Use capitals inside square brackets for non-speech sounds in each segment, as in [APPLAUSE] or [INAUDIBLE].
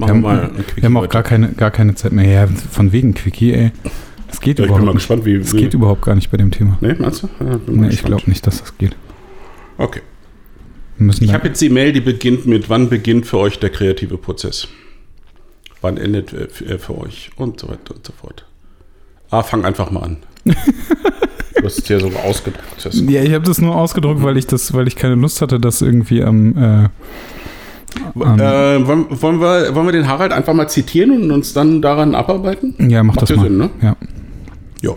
wir haben, wir, wir haben auch gar keine, gar keine Zeit mehr. Ja, von wegen Quickie, ey. Das geht Ja, ich überhaupt bin mal nicht. gespannt, wie. Das geht überhaupt gar nicht bei dem Thema. Nee, meinst du? Ja, mal Nee, ich glaube nicht, dass das geht. Okay. Ich habe jetzt die Mail, die beginnt mit, wann beginnt für euch der kreative Prozess? Wann endet er für- er für euch? Und so weiter und so fort. Ah, fang einfach mal an. du hast es ja so ausgedruckt. Ja, ich habe das nur ausgedruckt, weil ich das, weil ich keine Lust hatte, das irgendwie am. Äh, am Äh, wollen, wollen, wir, wollen wir den Harald einfach mal zitieren und uns dann daran abarbeiten? ja, mach macht das mal. Sinn, ne? Ja, Ja.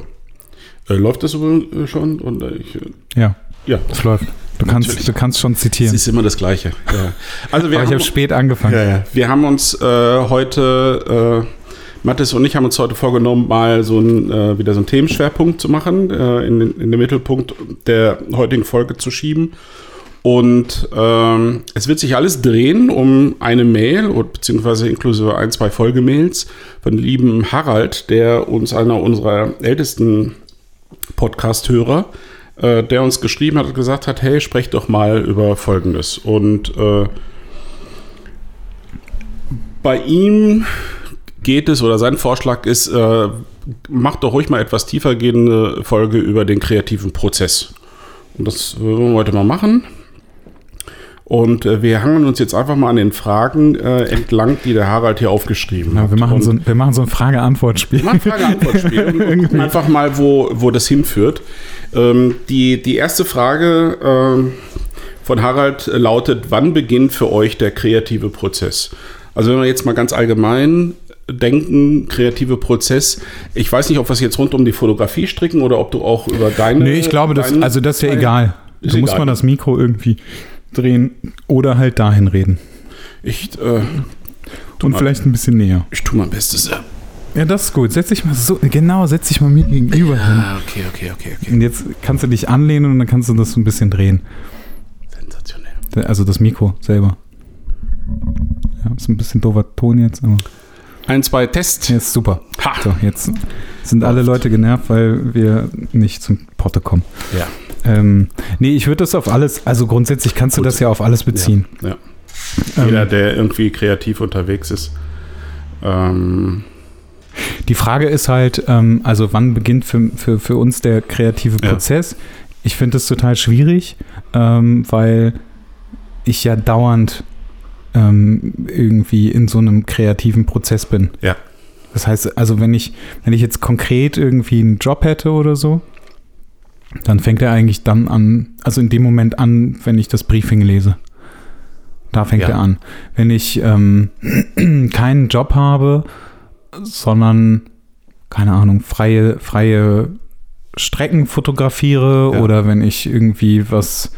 Äh, läuft das übrigens äh, schon? Und, äh, ich, äh, ja, ja, das läuft. Du kannst, Natürlich. du kannst schon es zitieren. ist immer das Gleiche. Ja. Also wir Aber ich haben, habe spät angefangen. ja, ja. wir haben uns äh, heute, äh, Mathis und ich haben uns heute vorgenommen, mal so ein, äh, wieder so einen Themenschwerpunkt zu machen, in, in den Mittelpunkt der heutigen Folge zu schieben. Und ähm, es wird sich alles drehen um eine Mail, beziehungsweise inklusive ein, zwei Folgemails von lieben Harald, der uns einer unserer ältesten Podcast-Hörer, äh, der uns geschrieben hat und gesagt hat, hey, sprecht doch mal über Folgendes. Und äh, bei ihm geht es, oder sein Vorschlag ist, äh, macht doch ruhig mal etwas tiefergehende Folge über den kreativen Prozess. Und das wollen wir heute mal machen. Und äh, wir hangeln uns jetzt einfach mal an den Fragen äh, entlang, die der Harald hier aufgeschrieben Ja, hat. wir, machen Und so ein, wir machen so ein Frage-Antwort-Spiel. wir machen Frage-Antwort-Spiel und [LAUGHS] gucken einfach mal, wo, wo das hinführt. Ähm, die, die erste Frage ähm, von Harald lautet, wann beginnt für euch der kreative Prozess? Also wenn wir jetzt mal ganz allgemein denken, kreative Prozess, ich weiß nicht, ob wir es jetzt rund um die Fotografie stricken oder ob du auch über deine... Nee, ich glaube, das, also das ist ja egal. Ist musst egal. mal das Mikro irgendwie drehen oder halt dahin reden. Ich, äh, Und mal. vielleicht ein bisschen näher. ich tue mein Bestes. Ja, Ja, das ist gut. Setz dich mal so, genau, setz dich mal mir gegenüber hin. Ah, okay, okay, okay, okay. Und jetzt kannst du dich anlehnen und dann kannst du das so ein bisschen drehen. Sensationell. Also das Mikro selber. Ja, ist ein bisschen doofer Ton jetzt, aber Ein, zwei, Test. jetzt super. Ha! So, jetzt sind alle Leute genervt, weil wir nicht zum Potte kommen. Ja. Ähm, nee, ich würde das auf alles, also grundsätzlich kannst du Gut. das ja auf alles beziehen. Ja. Ähm, Jeder, der irgendwie kreativ unterwegs ist. Ähm, Die Frage ist halt, ähm, also wann beginnt für, für, für uns der kreative Ja. Prozess? Ich finde das total schwierig, ähm, weil ich ja dauernd ähm, irgendwie in so einem kreativen Prozess bin. Ja. Das heißt, also wenn ich, wenn ich jetzt konkret irgendwie einen Job hätte oder so, dann fängt er eigentlich dann an, also in dem Moment an, wenn ich das Briefing lese. Da fängt Ja. er an. Wenn ich ähm, [CLEARS THROAT] keinen Job habe, sondern, keine Ahnung, freie, freie Strecken fotografiere Ja. oder wenn ich irgendwie was,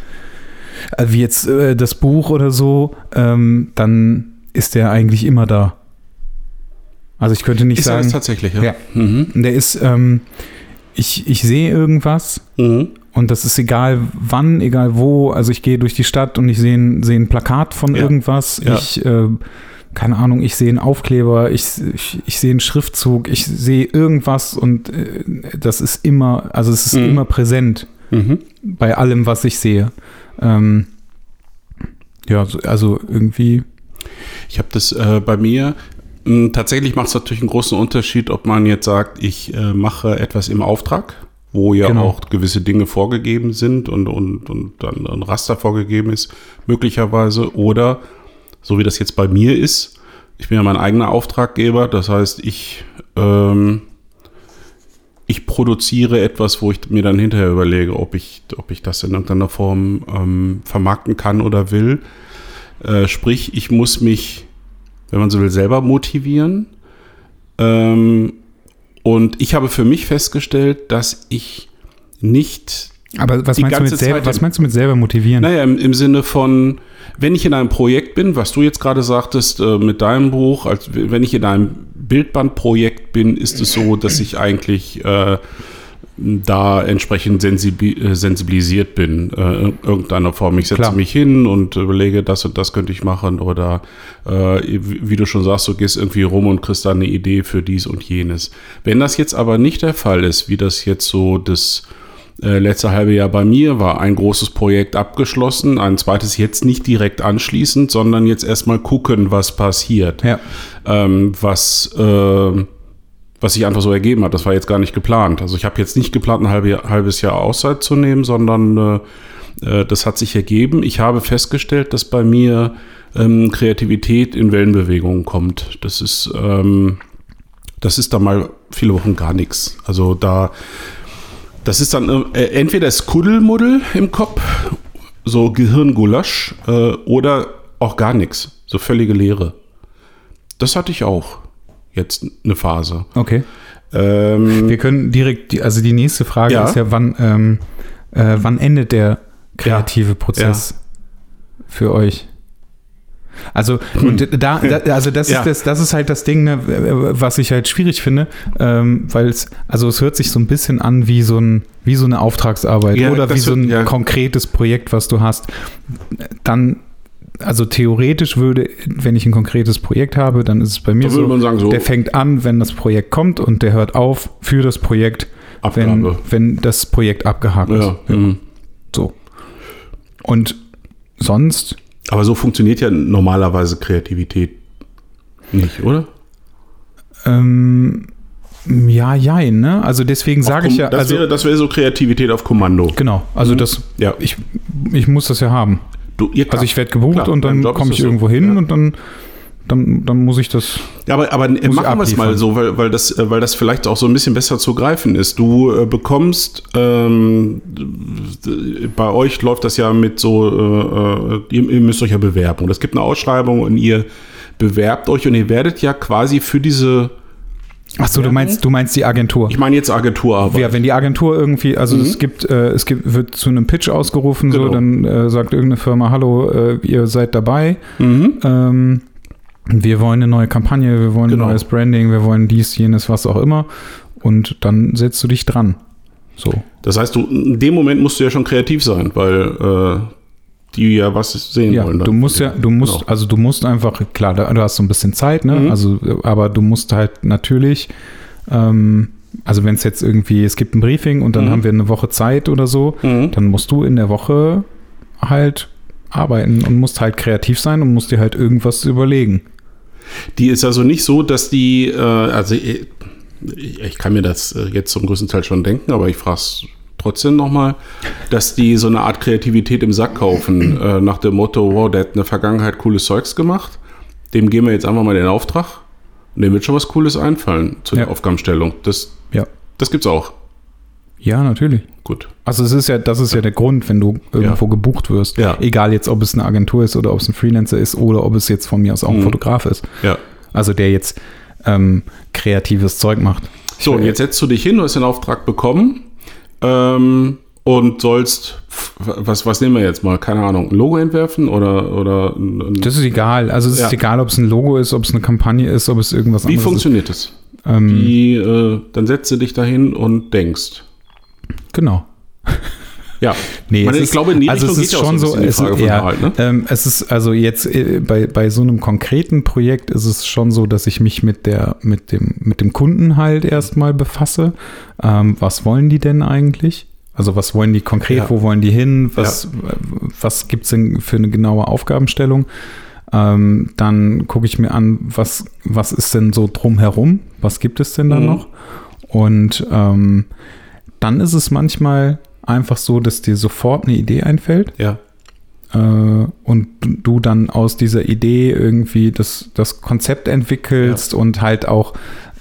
äh, wie jetzt äh, das Buch oder so, ähm, dann ist der eigentlich immer da. Also ich könnte nicht ist er sagen, das tatsächlich, ja? Ja. Mhm. der ist, ähm, ich, ich sehe irgendwas Mhm. und das ist egal wann, egal wo. Also ich gehe durch die Stadt und ich sehe ein, sehe ein Plakat von Ja. irgendwas. Ja. Ich, äh, keine Ahnung, ich sehe einen Aufkleber, ich, ich, ich sehe einen Schriftzug, ich sehe irgendwas und äh, das ist immer, also es ist Mhm. immer präsent Mhm. bei allem, was ich sehe. Ähm, ja, so- also irgendwie, Ich habe das äh, bei mir. Mh, Tatsächlich macht es natürlich einen großen Unterschied, ob man jetzt sagt, ich äh, mache etwas im Auftrag, wo ja Genau. auch gewisse Dinge vorgegeben sind und, und, und dann ein Raster vorgegeben ist, möglicherweise. Oder, so wie das jetzt bei mir ist, ich bin ja mein eigener Auftraggeber, das heißt, ich, ähm, ich produziere etwas, wo ich mir dann hinterher überlege, ob ich, ob ich das in irgendeiner Form ähm, vermarkten kann oder will. Äh, sprich, ich muss mich, wenn man so will, selber motivieren. Ähm, und ich habe für mich festgestellt, dass ich nicht, aber was meinst, du mit selber, was meinst du mit selber motivieren? naja, im, im Sinne von, wenn ich in einem Projekt bin, was du jetzt gerade sagtest äh, mit deinem Buch, als wenn ich in einem Bildbandprojekt bin, ist es so, dass ich eigentlich äh, da entsprechend äh, sensibilisiert bin, äh, in irgendeiner Form. Ich setze Klar. mich hin und überlege, das und das könnte ich machen oder äh, wie wie du schon sagst, du gehst irgendwie rum und kriegst da eine Idee für dies und jenes. Wenn das jetzt aber nicht der Fall ist, wie das jetzt so das äh, letzte halbe Jahr bei mir war ein großes Projekt abgeschlossen, ein zweites jetzt nicht direkt anschließend, sondern jetzt erstmal gucken, was passiert. Ja. Ähm, was, äh, was sich einfach so ergeben hat. Das war jetzt gar nicht geplant. Also ich habe jetzt nicht geplant, ein halbe, halbes Jahr Auszeit zu nehmen, sondern äh, äh, das hat sich ergeben. Ich habe festgestellt, dass bei mir ähm, Kreativität in Wellenbewegungen kommt. Das ist, ähm, das ist da mal viele Wochen gar nichts. Also da, das ist dann äh, entweder das Kuddelmuddel im Kopf, so Gehirngulasch, äh, oder auch gar nichts, so völlige Leere. Das hatte ich auch jetzt eine Phase. Okay. Ähm, Wir können direkt, die, also die nächste Frage Ja. ist ja, wann, ähm, äh, wann endet der kreative Prozess für euch? Also, und da, da also das Ja. ist das, das ist halt das Ding, ne, was ich halt schwierig finde, ähm, weil es, also es hört sich so ein bisschen an wie so ein, wie so eine Auftragsarbeit Ja, oder wie so ein wird- ja. konkretes Projekt, was du hast. Dann, also theoretisch würde, wenn ich ein konkretes Projekt habe, dann ist es bei mir so, man sagen, so- der fängt an, wenn das Projekt kommt und der hört auf für das Projekt, wenn, Abgabe. wenn das Projekt abgehakt ja, ist. mhm. So. Und sonst, Aber so funktioniert ja normalerweise Kreativität nicht, oder? ähm, ja, jein, ne? Also deswegen sage ich ja, das, also wäre, das wäre so Kreativität auf Kommando. genau, also das, Ja. ich, ich muss das ja haben. Du, ihr, Also ich werde gebucht Klar, und dann komme ich so. irgendwo hin Ja. und dann, dann, dann muss ich das. Ja, aber, aber machen wir es mal so, weil, weil, das, äh, weil das vielleicht auch so ein bisschen besser zu greifen ist. Du äh, bekommst, ähm, bei euch läuft das ja mit so, äh, äh, ihr, ihr müsst euch ja bewerben. Und es gibt eine Ausschreibung und ihr bewerbt euch und ihr werdet ja quasi für diese, Ach so, du meinst, du meinst die Agentur. ich meine jetzt Agenturarbeit. Ja, wenn die Agentur irgendwie, also es gibt, äh, es gibt, wird zu einem Pitch ausgerufen, so, Genau. dann äh, sagt irgendeine Firma, hallo, äh, ihr seid dabei. Mhm. Ähm, wir wollen eine neue Kampagne, wir wollen Genau. ein neues Branding, wir wollen dies, jenes, was auch immer. Und dann setzt du dich dran. So. Das heißt, du, in dem Moment musst du ja schon kreativ sein, weil äh, die ja was sehen Ja, wollen. du musst ja, du musst, Genau. also du musst einfach, klar, da, du hast so ein bisschen Zeit, ne? Mhm. Also, aber du musst halt natürlich, ähm, also wenn es jetzt irgendwie, es gibt ein Briefing und dann Mhm. haben wir eine Woche Zeit oder so, Mhm. dann musst du in der Woche halt arbeiten und musst halt kreativ sein und musst dir halt irgendwas überlegen. Die ist also nicht so, dass die, äh, also ich, ich kann mir das äh, jetzt zum größten Teil schon denken, aber ich frage es trotzdem nochmal, dass die so eine Art Kreativität im Sack kaufen, [CLEARS THROAT] äh, nach dem Motto, wow, der hat in der Vergangenheit cooles Zeugs gemacht, dem geben wir jetzt einfach mal den Auftrag und dem wird schon was Cooles einfallen zu der Ja. Aufgabenstellung. Das, Ja. das gibt's auch. Ja, natürlich. Gut. Also es ist ja, das ist ja der Grund, wenn du irgendwo gebucht wirst. Ja. Egal jetzt, ob es eine Agentur ist oder ob es ein Freelancer ist oder ob es jetzt von mir aus auch ein Mhm. Fotograf ist. Ja. Also der jetzt ähm, kreatives Zeug macht. So, und jetzt setzt du dich hin, du hast den Auftrag bekommen ähm, und sollst, was, was nehmen wir jetzt mal? Keine Ahnung, ein Logo entwerfen oder, oder ein, ein, Das ist egal. Also es ist Ja. egal, ob es ein Logo ist, ob es eine Kampagne ist, ob es irgendwas Wie anderes funktioniert das? ist. Ähm, Wie, äh, dann setzt du dich dahin und denkst. genau. Ja. Nee, es ich ist- glaube, in die also Richtung es ist ja schon so es, von ja, Halt, ne? ähm, es ist also jetzt äh, bei, bei so einem konkreten Projekt ist es schon so, dass ich mich mit der mit dem mit dem Kunden halt erstmal befasse. Ähm, was wollen die denn eigentlich? Also was wollen die konkret? Ja. Wo wollen die hin? Was was gibt's denn für eine genaue Aufgabenstellung? Ähm, dann gucke ich mir an, was was ist denn so drumherum? Was gibt es denn da Mhm. noch? Und ähm, dann ist es manchmal einfach so, dass dir sofort eine Idee einfällt Ja. äh, und du dann aus dieser Idee irgendwie das, das Konzept entwickelst und halt auch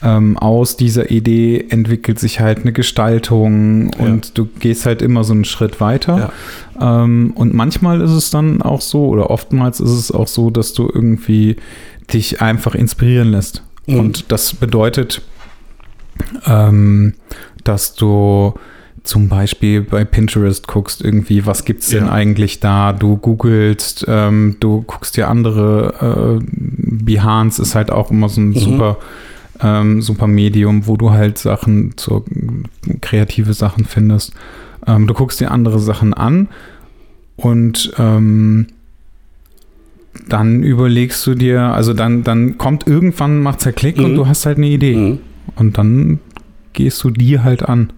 ähm, aus dieser Idee entwickelt sich halt eine Gestaltung und du gehst halt immer so einen Schritt weiter. Ähm, und manchmal ist es dann auch so, oder oftmals ist es auch so, dass du irgendwie dich einfach inspirieren lässt. Mhm. Und das bedeutet, ähm, dass du zum Beispiel bei Pinterest guckst, irgendwie, was gibt's denn Ja. eigentlich da? Du googelst, ähm, du guckst dir andere, äh, Behance ist halt auch immer so ein Mhm. super, ähm, super Medium, wo du halt Sachen, so kreative Sachen findest. Ähm, du guckst dir andere Sachen an und ähm, dann überlegst du dir, also dann, dann kommt irgendwann, macht's ja Klick und Mhm. du hast halt eine Idee. Mhm. Und dann gehst du die halt an.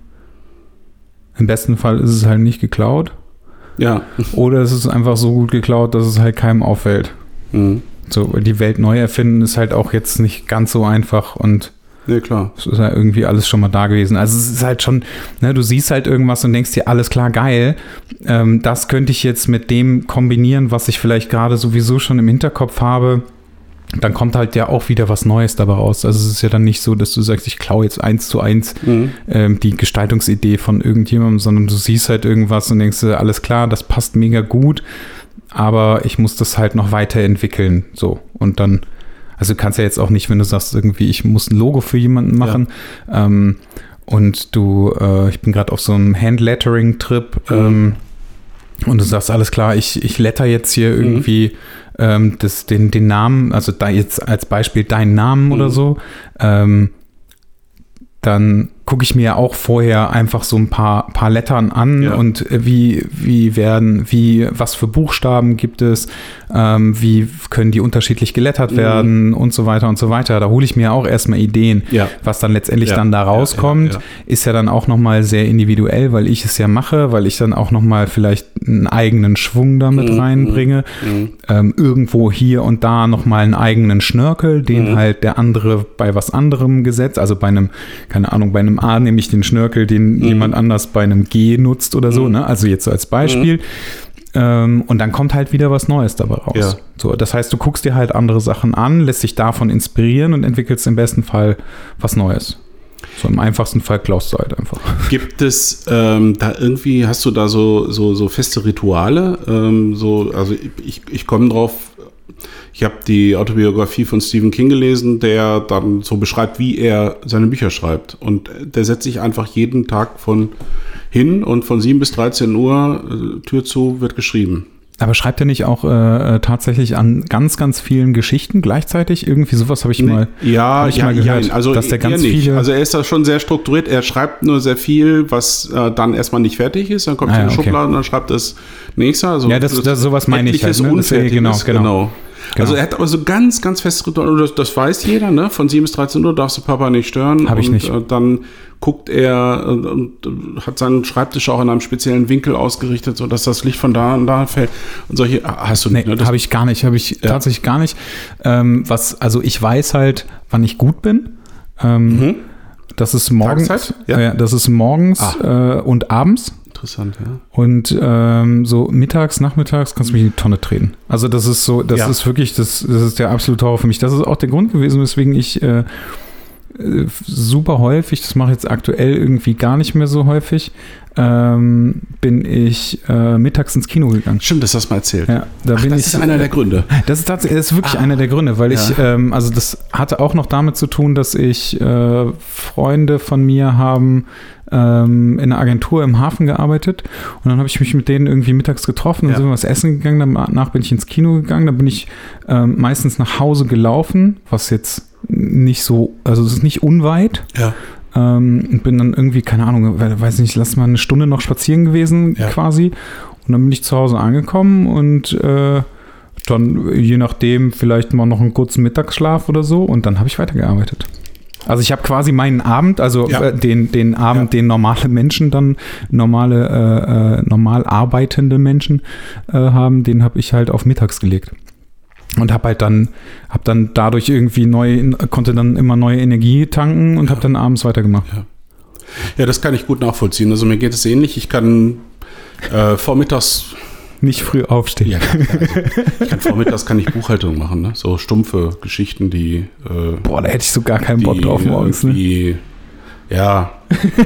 Im besten Fall ist es halt nicht geklaut. Ja. Oder es ist einfach so gut geklaut, dass es halt keinem auffällt. Mhm. So, die Welt neu erfinden ist halt auch jetzt nicht ganz so einfach und Nee, klar. es ist ja irgendwie alles schon mal da gewesen. Also es ist halt schon, ne, du siehst halt irgendwas und denkst dir, alles klar, geil. Ähm, das könnte ich jetzt mit dem kombinieren, was ich vielleicht gerade sowieso schon im Hinterkopf habe. Dann kommt halt ja auch wieder was Neues dabei raus. Also es ist ja dann nicht so, dass du sagst, ich klaue jetzt eins zu eins Mhm. ähm, die Gestaltungsidee von irgendjemandem, sondern du siehst halt irgendwas und denkst alles klar, das passt mega gut, aber ich muss das halt noch weiterentwickeln. So. Und dann, also du kannst ja jetzt auch nicht, wenn du sagst, irgendwie, ich muss ein Logo für jemanden machen. Ähm, und du, äh, ich bin gerade auf so einem Handlettering-Trip ähm, und du sagst, alles klar, ich, ich letter jetzt hier irgendwie ähm, das, den, den Namen, also da jetzt als Beispiel deinen Namen oder Mhm. so, ähm, dann gucke ich mir auch vorher einfach so ein paar, paar Lettern an Ja. und äh, wie, wie werden, wie, was für Buchstaben gibt es, ähm, wie können die unterschiedlich gelettert Mhm. werden und so weiter und so weiter. Da hole ich mir auch erstmal Ideen. Ja. Was dann letztendlich Ja, dann da rauskommt, ist ja dann auch nochmal sehr individuell, weil ich es ja mache, weil ich dann auch nochmal vielleicht einen eigenen Schwung damit Mhm, reinbringe. Mhm. Ähm, irgendwo hier und da nochmal einen eigenen Schnörkel, den Mhm. halt der andere bei was anderem gesetzt, also bei einem, keine Ahnung, bei einem A nehme ich den Schnörkel, den Mhm. jemand anders bei einem G nutzt oder so, ne? Also jetzt so als Beispiel. Ähm, und dann kommt halt wieder was Neues dabei raus. Ja. So, das heißt, du guckst dir halt andere Sachen an, lässt dich davon inspirieren und entwickelst im besten Fall was Neues. So im einfachsten Fall klaust du halt einfach. Gibt es ähm, da irgendwie, hast du da so, so, so feste Rituale? Ähm, so, also ich, ich komme drauf, ich habe die Autobiografie von Stephen King gelesen, der dann so beschreibt, wie er seine Bücher schreibt. Und der setzt sich einfach jeden Tag von hin und von 7 bis 13 Uhr, äh, Tür zu, wird geschrieben. Aber schreibt er nicht auch äh, äh, tatsächlich an ganz, ganz vielen Geschichten gleichzeitig? Irgendwie sowas habe ich mal. ja, hab ich ja, mal gehört, ja, also dass der ganz nicht. viele- Also er ist da schon sehr strukturiert. Er schreibt nur sehr viel, was äh, dann erstmal nicht fertig ist. Dann kommt Ah, es in ja, die okay. Schublade und dann schreibt das nächste. Also Ja, das- das- sowas meine ich halt, ne? Das- Unfertiges, genau, genau. genau. Also er hat aber so ganz, ganz feste Rituale. Und Das, das weiß jeder, ne? Von 7 bis 13 Uhr darfst du Papa nicht stören. Hab ich nicht. Äh, dann guckt er äh, und äh, hat seinen Schreibtisch auch in einem speziellen Winkel ausgerichtet, sodass das Licht von da und da fällt. Und solche ah, hast du Nee, nicht, ne? Das- habe ich gar nicht, habe ich tatsächlich gar nicht. Ähm, was, also ich weiß halt, wann ich gut bin. Ähm, Mhm. Das ist morgens, ja. Ja. das ist morgens äh, und abends. Interessant, ja. Und ähm, so mittags, nachmittags kannst du mich in die Tonne treten. Also das ist so, das Ja. ist wirklich, das, das ist der absolute Horror für mich. Das ist auch der Grund gewesen, weswegen ich äh, äh, super häufig, das mache ich jetzt aktuell irgendwie gar nicht mehr so häufig, ähm, bin ich äh, mittags ins Kino gegangen. Stimmt, das hast du mal erzählt. Ja, da Ach, bin das ich. ist einer der Gründe. Das ist tatsächlich das ist wirklich einer der Gründe, weil ich, Ja. ähm, also das hatte auch noch damit zu tun, dass ich äh, Freunde von mir haben ähm, in einer Agentur im Hafen gearbeitet und dann habe ich mich mit denen irgendwie mittags getroffen und Ja. sind wir was essen gegangen, danach bin ich ins Kino gegangen, dann bin ich ähm, meistens nach Hause gelaufen, was jetzt nicht so, also es ist nicht unweit, Ja. ähm, bin dann irgendwie, keine Ahnung, we- weiß nicht, lass mal eine Stunde noch spazieren gewesen Ja. quasi. Und dann bin ich zu Hause angekommen und äh, dann je nachdem vielleicht mal noch einen kurzen Mittagsschlaf oder so und dann habe ich weitergearbeitet. Also ich habe quasi meinen Abend, also Ja. äh, den, den Abend, Ja. den normale Menschen dann, normale, äh, äh, normal arbeitende Menschen äh, haben, den habe ich halt auf mittags gelegt. Und habe halt dann, habe dann dadurch irgendwie neu, konnte dann immer neue Energie tanken und habe dann abends weitergemacht. Ja, das kann ich gut nachvollziehen. Also mir geht es ähnlich. Ich kann äh, vormittags, Nicht früh aufstehen. ja, also, ich kann vormittags kann ich Buchhaltung machen, ne? So stumpfe Geschichten, die, äh, Boah, da hätte ich so gar keinen Bock drauf morgens. Ne? die ja,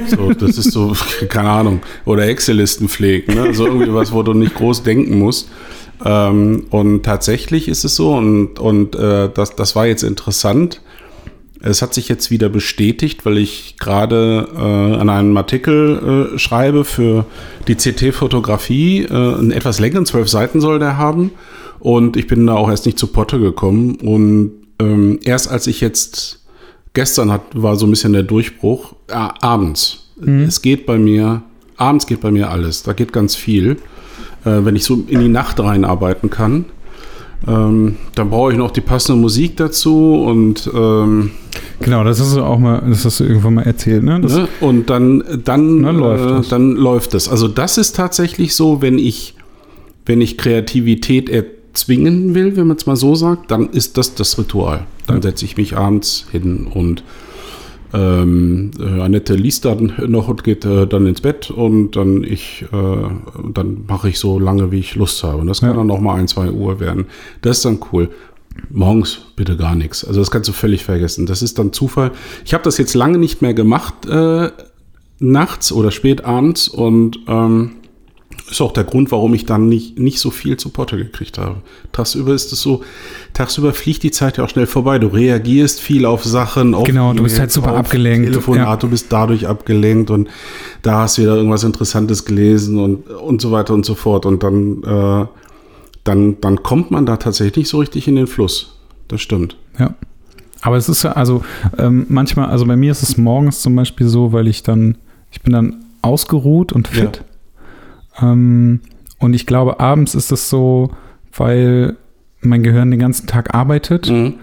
so, das ist so, [LAUGHS] keine Ahnung, oder Excel-Listen pflegen, ne? Also irgendwie was, wo du nicht groß denken musst. Ähm, und tatsächlich ist es so, und, und äh, das, das war jetzt interessant. Es hat sich jetzt wieder bestätigt, weil ich gerade äh, an einem Artikel äh, schreibe für die CT-Fotografie. Äh, einen etwas längeren, zwölf Seiten soll der haben. Und ich bin da auch erst nicht zu Potte gekommen. Und ähm, erst als ich jetzt, gestern hat, war so ein bisschen der Durchbruch, äh, abends. Es geht bei mir, abends geht bei mir alles. Da geht ganz viel. Äh, wenn ich so in die Nacht reinarbeiten kann. Ähm, dann brauche ich noch die passende Musik dazu und ähm, Genau, das hast du auch mal, das hast du irgendwann mal erzählt, ne? Das, Ne? Und dann, dann, Dann läuft äh, das. dann läuft es. Also das ist tatsächlich so, wenn ich, wenn ich Kreativität erzwingen will, wenn man es mal so sagt, dann ist das das Ritual. Dann setze ich mich abends hin und ähm, äh, Annette liest dann noch und geht äh, dann ins Bett und dann ich, äh, dann mache ich so lange, wie ich Lust habe. Und das kann Ja. dann noch mal ein, zwei Uhr werden. Das ist dann cool. Morgens bitte gar nichts. Also das kannst du völlig vergessen. Das ist dann Zufall. Ich habe das jetzt lange nicht mehr gemacht, äh, nachts oder spät abends und ähm, ist auch der Grund, warum ich dann nicht, nicht so viel zu Potte gekriegt habe. Tagsüber ist es so, tagsüber fliegt die Zeit ja auch schnell vorbei. Du reagierst viel auf Sachen. Auf Genau, du bist halt super abgelenkt, Telefonat, ja. du bist dadurch abgelenkt und da hast du wieder irgendwas Interessantes gelesen und, und so weiter und so fort. Und dann, äh, dann, dann kommt man da tatsächlich nicht so richtig in den Fluss. Das stimmt. Ja. Aber es ist ja, also ähm, manchmal, also bei mir ist es morgens zum Beispiel so, weil ich dann, ich bin dann ausgeruht und fit. Ähm, und ich glaube, abends ist es so, weil mein Gehirn den ganzen Tag arbeitet Mhm.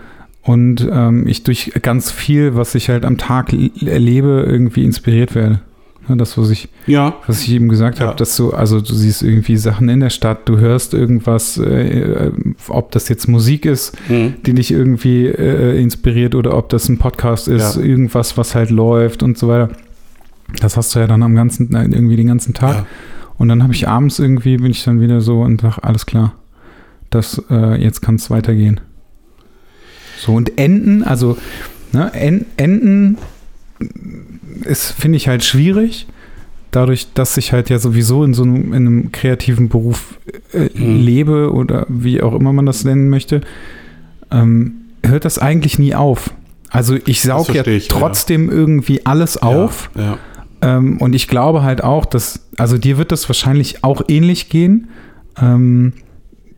und ähm, ich durch ganz viel, was ich halt am Tag erlebe, irgendwie inspiriert werde. Ne, Das, was ich, Ja, was ich eben gesagt Ja. habe, dass du, also du siehst irgendwie Sachen in der Stadt, du hörst irgendwas, äh, ob das jetzt Musik ist, Mhm. die dich irgendwie äh, inspiriert oder ob das ein Podcast ist, irgendwas, was halt läuft und so weiter. Das hast du ja dann am ganzen, äh, irgendwie den ganzen Tag. Und dann habe ich abends irgendwie, bin ich dann wieder so und sage, alles klar, das, äh, jetzt kann es weitergehen. So, und Enden, also ne, En- Enden ist, finde ich halt schwierig, dadurch, dass ich halt ja sowieso in so einem, in einem kreativen Beruf äh, Mhm. lebe oder wie auch immer man das nennen möchte, ähm, hört das eigentlich nie auf. Also ich saug ja ich, ja. trotzdem irgendwie alles auf. Ja, ja. Ähm, und ich glaube halt auch, dass, also dir wird das wahrscheinlich auch ähnlich gehen. Ähm,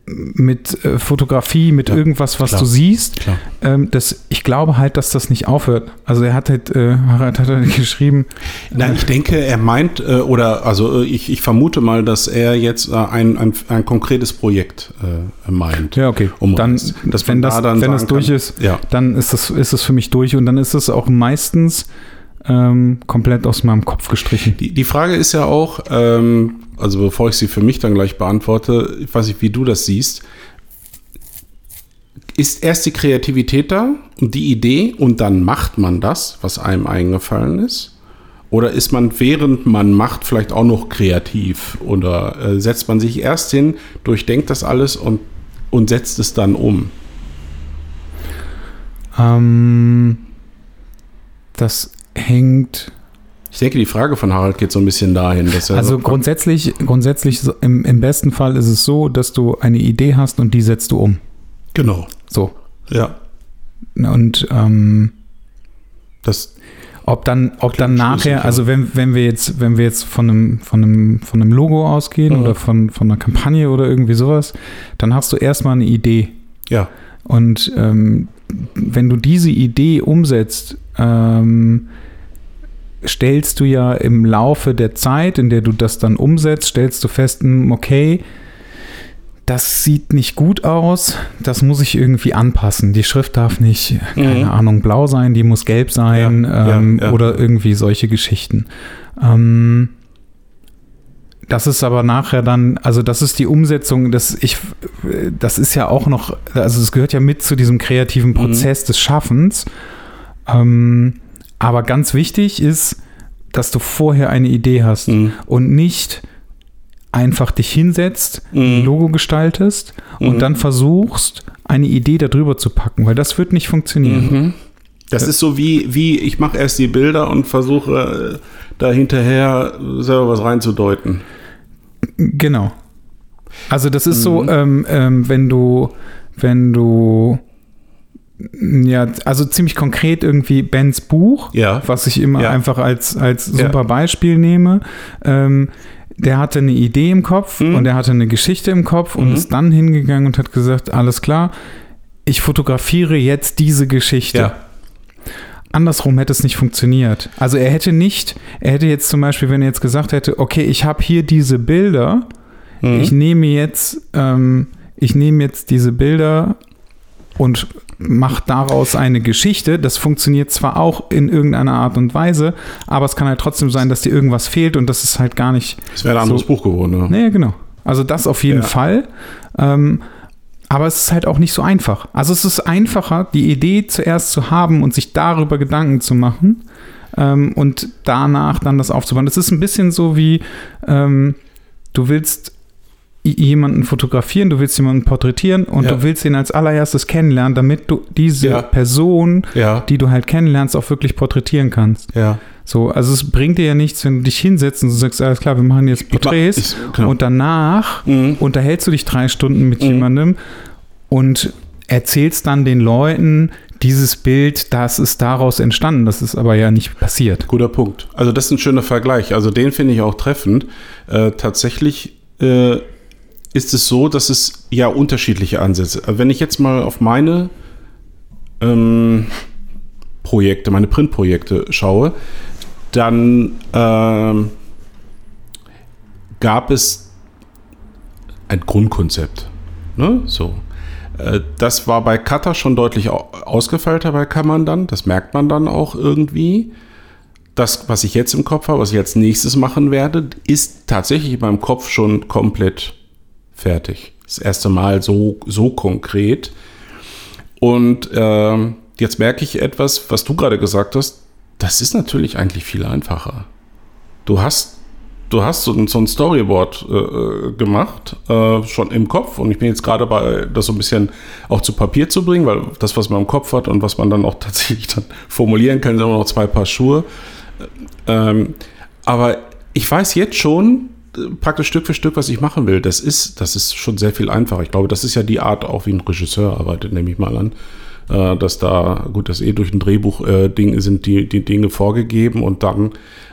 mit äh, Fotografie, mit Ja, irgendwas, was klar. du siehst. Ähm, das, ich glaube halt, dass das nicht aufhört. Also er hat halt, äh, Harald hat halt [LAUGHS] geschrieben, Nein, ich denke, er meint, äh, oder also äh, ich, ich vermute mal, dass er jetzt äh, ein, ein, ein konkretes Projekt äh, meint. ja okay, Um dann, man wenn da das, dann wenn das durch kann- ist, Ja. dann ist es ist es für mich durch und dann ist es auch meistens ähm, komplett aus meinem Kopf gestrichen. Die, die Frage ist ja auch, ähm, also bevor ich sie für mich dann gleich beantworte, ich weiß nicht, wie du das siehst. Ist erst die Kreativität da und die Idee und dann macht man das, was einem eingefallen ist? Oder ist man, während man macht, vielleicht auch noch kreativ? Oder äh, setzt man sich erst hin, durchdenkt das alles und, und setzt es dann um? Ähm, das hängt Ich denke, die Frage von Harald geht so ein bisschen dahin, dass Also so grundsätzlich, grundsätzlich im, im besten Fall ist es so, dass du eine Idee hast und die setzt du um. genau, So. ja, Und ähm, das ob dann, ob dann nachher, also wenn, wenn wir jetzt, wenn wir jetzt von einem, von einem, von einem Logo ausgehen Mhm. oder von, von einer Kampagne oder irgendwie sowas, dann hast du erstmal eine Idee. ja, Und ähm, wenn du diese Idee umsetzt, ähm, stellst du ja im Laufe der Zeit, in der du das dann umsetzt, stellst du fest, hm, okay, das sieht nicht gut aus, das muss ich irgendwie anpassen. Die Schrift darf nicht, keine Mhm. Ahnung, blau sein, die muss gelb sein Ja, ja, ähm, ja. oder irgendwie solche Geschichten. Ähm, das ist aber nachher dann, also das ist die Umsetzung, das ich, das ist ja auch noch, also es gehört ja mit zu diesem Mhm. kreativen Prozess des Schaffens. Ähm, aber ganz wichtig ist, dass du vorher eine Idee hast Mhm. und nicht einfach dich hinsetzt, ein Mhm. Logo gestaltest Mhm. und dann versuchst, eine Idee darüber zu packen, weil das wird nicht funktionieren. Mhm. Das ist so wie, wie ich mache erst die Bilder und versuche äh, da hinterher selber was reinzudeuten. Genau. Also das ist Mhm. so, ähm, ähm, wenn du, wenn du ja, also ziemlich konkret irgendwie Bens Buch, Ja. was ich immer Ja. einfach als, als Ja. super Beispiel nehme. Ähm, der hatte eine Idee im Kopf Mhm. und er hatte eine Geschichte im Kopf und Mhm. ist dann hingegangen und hat gesagt, alles klar, ich fotografiere jetzt diese Geschichte. Ja. Andersrum hätte es nicht funktioniert. Also er hätte nicht, er hätte jetzt zum Beispiel, wenn er jetzt gesagt hätte, okay, ich habe hier diese Bilder, Mhm. ich nehme jetzt, ähm, ich nehme jetzt diese Bilder und mache daraus eine Geschichte. Das funktioniert zwar auch in irgendeiner Art und Weise, aber es kann halt trotzdem sein, dass dir irgendwas fehlt und das ist halt gar nicht. Es wäre ein anderes so, Buch geworden. Ne? Nee, genau. Also das auf jeden ja. Fall. Ähm, aber es ist halt auch nicht so einfach. Also es ist einfacher, die Idee zuerst zu haben und sich darüber Gedanken zu machen ähm, und danach dann das aufzubauen. Das ist ein bisschen so wie, ähm, du willst jemanden fotografieren, du willst jemanden porträtieren und ja. du willst ihn als allererstes kennenlernen, damit du diese ja. Person, ja. die du halt kennenlernst, auch wirklich porträtieren kannst. Ja. So, also es bringt dir ja nichts, wenn du dich hinsetzt und du sagst, alles klar, wir machen jetzt Porträts ich, genau. und danach mhm. unterhältst du dich drei Stunden mit mhm. jemandem und erzählst dann den Leuten, dieses Bild, das ist daraus entstanden. Das ist aber ja nicht passiert. Guter Punkt. Also das ist ein schöner Vergleich. Also den finde ich auch treffend. Äh, tatsächlich äh, ist es so, dass es ja unterschiedliche Ansätze. Wenn ich jetzt mal auf meine ähm, Projekte, meine Printprojekte schaue, dann ähm, gab es ein Grundkonzept. Ne? So. Äh, das war bei Cutter schon deutlich ausgefeilter bei Kammern dann. Das merkt man dann auch irgendwie. Das, was ich jetzt im Kopf habe, was ich als nächstes machen werde, ist tatsächlich in meinem Kopf schon komplett fertig. Das erste Mal so, so konkret. Und äh, jetzt merke ich etwas, was du gerade gesagt hast, das ist natürlich eigentlich viel einfacher. Du hast, du hast so ein, so ein Storyboard äh, äh, gemacht, äh, schon im Kopf. Und ich bin jetzt gerade bei, das so ein bisschen auch zu Papier zu bringen, weil das, was man im Kopf hat und was man dann auch [LAUGHS] tatsächlich dann formulieren kann, sind immer noch zwei Paar Schuhe. Ähm, aber ich weiß jetzt schon, praktisch Stück für Stück, was ich machen will, das ist, das ist schon sehr viel einfacher. Ich glaube, das ist ja die Art, auch wie ein Regisseur arbeitet, nehme ich mal an. Äh, dass da, gut, das eh durch ein Drehbuch äh, Ding sind die, die Dinge vorgegeben und dann.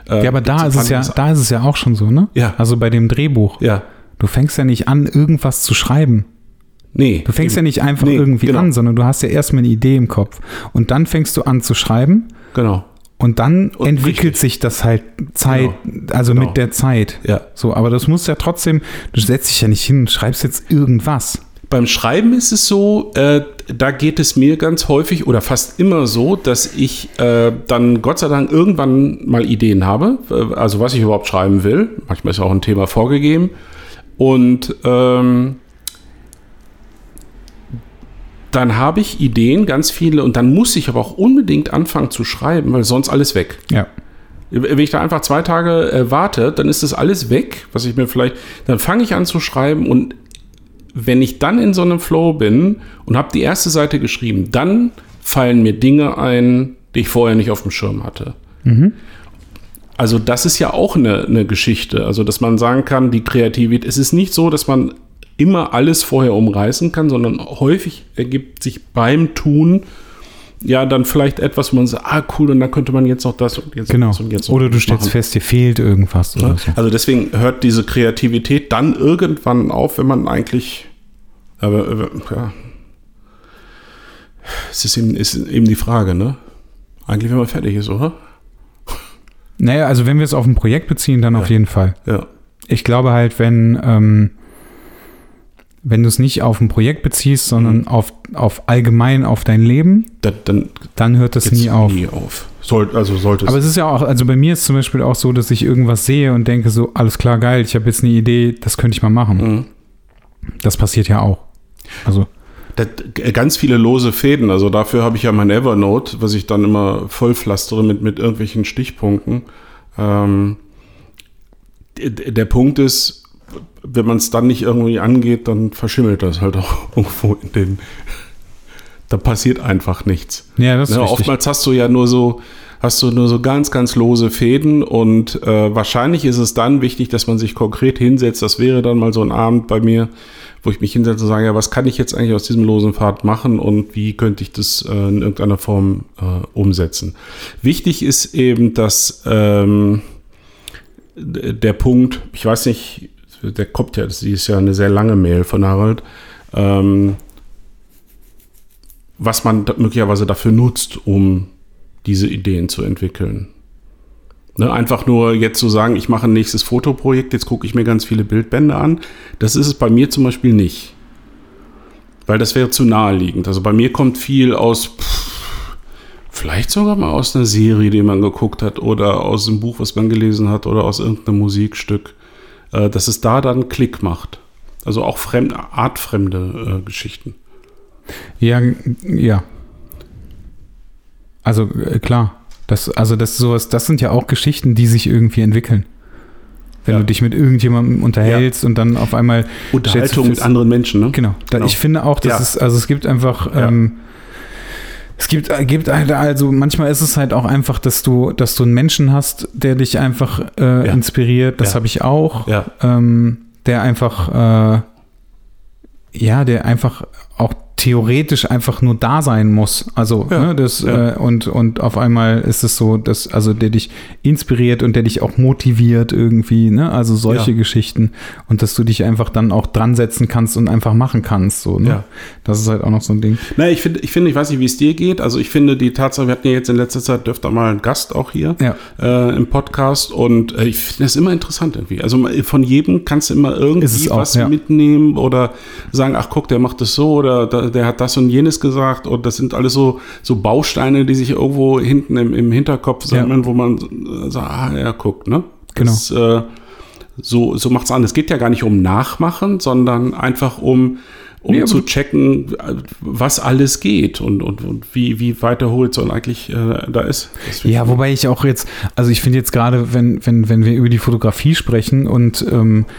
Äh, ja, aber da ist es ja, da ist es ja auch schon so, ne? Ja. Also bei dem Drehbuch. Ja. Du fängst ja nicht an, irgendwas zu schreiben. Nee. Du fängst eben. ja nicht einfach nee, irgendwie genau. an, sondern du hast ja erstmal eine Idee im Kopf. Und dann fängst du an zu schreiben. Genau. Und dann und entwickelt richtig. sich das halt Zeit, genau. also genau. mit der Zeit. Ja. So, aber das muss ja trotzdem, du setzt dich ja nicht hin schreibst jetzt irgendwas. Beim Schreiben ist es so, äh, da geht es mir ganz häufig oder fast immer so, dass ich äh, dann Gott sei Dank irgendwann mal Ideen habe, äh, also was ich überhaupt schreiben will. Manchmal ist auch ein Thema vorgegeben. Und ähm, dann habe ich Ideen, ganz viele, und dann muss ich aber auch unbedingt anfangen zu schreiben, weil sonst alles weg. Ja. Wenn ich da einfach zwei Tage äh, warte, dann ist das alles weg, was ich mir vielleicht, dann fange ich an zu schreiben und wenn ich dann in so einem Flow bin und habe die erste Seite geschrieben, dann fallen mir Dinge ein, die ich vorher nicht auf dem Schirm hatte. Mhm. Also das ist ja auch eine, eine Geschichte. Also dass man sagen kann, die Kreativität, es ist nicht so, dass man immer alles vorher umreißen kann, sondern häufig ergibt sich beim Tun ja dann vielleicht etwas, wo man sagt, ah cool, und dann könnte man jetzt noch das und jetzt genau. das und jetzt Oder du stellst machen. fest, dir fehlt irgendwas. Ja? So. Also deswegen hört diese Kreativität dann irgendwann auf, wenn man eigentlich, aber ja, es ist eben, ist eben die Frage, ne? Eigentlich, wenn man fertig ist, oder? Naja, also wenn wir es auf ein Projekt beziehen, dann ja. auf jeden Fall. Ja. Ich glaube halt, wenn ähm, wenn du es nicht auf ein Projekt beziehst, sondern mhm. auf, auf allgemein auf dein Leben, dann, dann, dann hört das nie auf. Nie auf. Soll, also sollte es. Aber es ist ja auch, also bei mir ist zum Beispiel auch so, dass ich irgendwas sehe und denke so, alles klar, geil, ich habe jetzt eine Idee, das könnte ich mal machen. Mhm. Das passiert ja auch. Also. Das, ganz viele lose Fäden. Also dafür habe ich ja mein Evernote, was ich dann immer vollpflastere mit, mit irgendwelchen Stichpunkten. Ähm, der Punkt ist, wenn man es dann nicht irgendwie angeht, dann verschimmelt das halt auch [LAUGHS] irgendwo in den. Da passiert einfach nichts. Ja, das ist ja, ne, Oftmals hast du ja nur so, hast du nur so ganz, ganz lose Fäden und äh, wahrscheinlich ist es dann wichtig, dass man sich konkret hinsetzt. Das wäre dann mal so ein Abend bei mir, wo ich mich hinsetze und sage, ja, was kann ich jetzt eigentlich aus diesem losen Pfad machen und wie könnte ich das äh, in irgendeiner Form äh, umsetzen. Wichtig ist eben, dass ähm, der Punkt, ich weiß nicht, der kommt ja, das ist ja eine sehr lange Mail von Harald, ähm, was man möglicherweise dafür nutzt, um diese Ideen zu entwickeln. Ne, einfach nur jetzt zu sagen, ich mache ein nächstes Fotoprojekt, jetzt gucke ich mir ganz viele Bildbände an. Das ist es bei mir zum Beispiel nicht. Weil das wäre zu naheliegend. Also bei mir kommt viel aus, pff, vielleicht sogar mal aus einer Serie, die man geguckt hat, oder aus einem Buch, was man gelesen hat, oder aus irgendeinem Musikstück, äh, dass es da dann Klick macht. Also auch fremd, artfremde äh, Geschichten. Ja, ja. Also äh, klar. Das, also das sowas, das sind ja auch Geschichten, die sich irgendwie entwickeln. Wenn Ja. du dich mit irgendjemandem unterhältst und dann auf einmal Unterhaltung mit fest- anderen Menschen, ne? Genau. Da, Genau. Ich finde auch, dass Ja. es, also es gibt einfach, Ja. ähm, es gibt, äh, gibt halt, also manchmal ist es halt auch einfach, dass du, dass du einen Menschen hast, der dich einfach äh, Ja. inspiriert. Das Ja. habe ich auch. Ja. Ähm, der einfach, äh, ja, der einfach theoretisch einfach nur da sein muss. Also, Ja. ne, das, Ja. äh, und, und auf einmal ist es so, dass, also der dich inspiriert und der dich auch motiviert irgendwie, ne? Also solche Ja. Geschichten. Und dass du dich einfach dann auch dran setzen kannst und einfach machen kannst. So, ne? Ja. Das ist halt auch noch so ein Ding. Na, ich finde, ich, finde, ich weiß nicht, wie es dir geht. Also ich finde die Tatsache, wir hatten ja jetzt in letzter Zeit öfter mal einen Gast auch hier äh, im Podcast und äh, ich finde das immer interessant irgendwie. Also von jedem kannst du immer irgendwie auch, was mitnehmen oder sagen, ach guck, der macht das so oder da, der hat das und jenes gesagt und das sind alles so, so Bausteine, die sich irgendwo hinten im, im Hinterkopf Ja. sammeln, wo man sagt, ah ja, guck, ne? Genau. Das, äh, so, so macht es an. Es geht ja gar nicht um Nachmachen, sondern einfach um, um Nee, zu checken, was alles geht und, und, und wie, wie weit der Horizont eigentlich äh, da ist. Ja, ich- wobei ich auch jetzt, also ich finde jetzt gerade, wenn, wenn, wenn wir über die Fotografie sprechen und ähm, äh,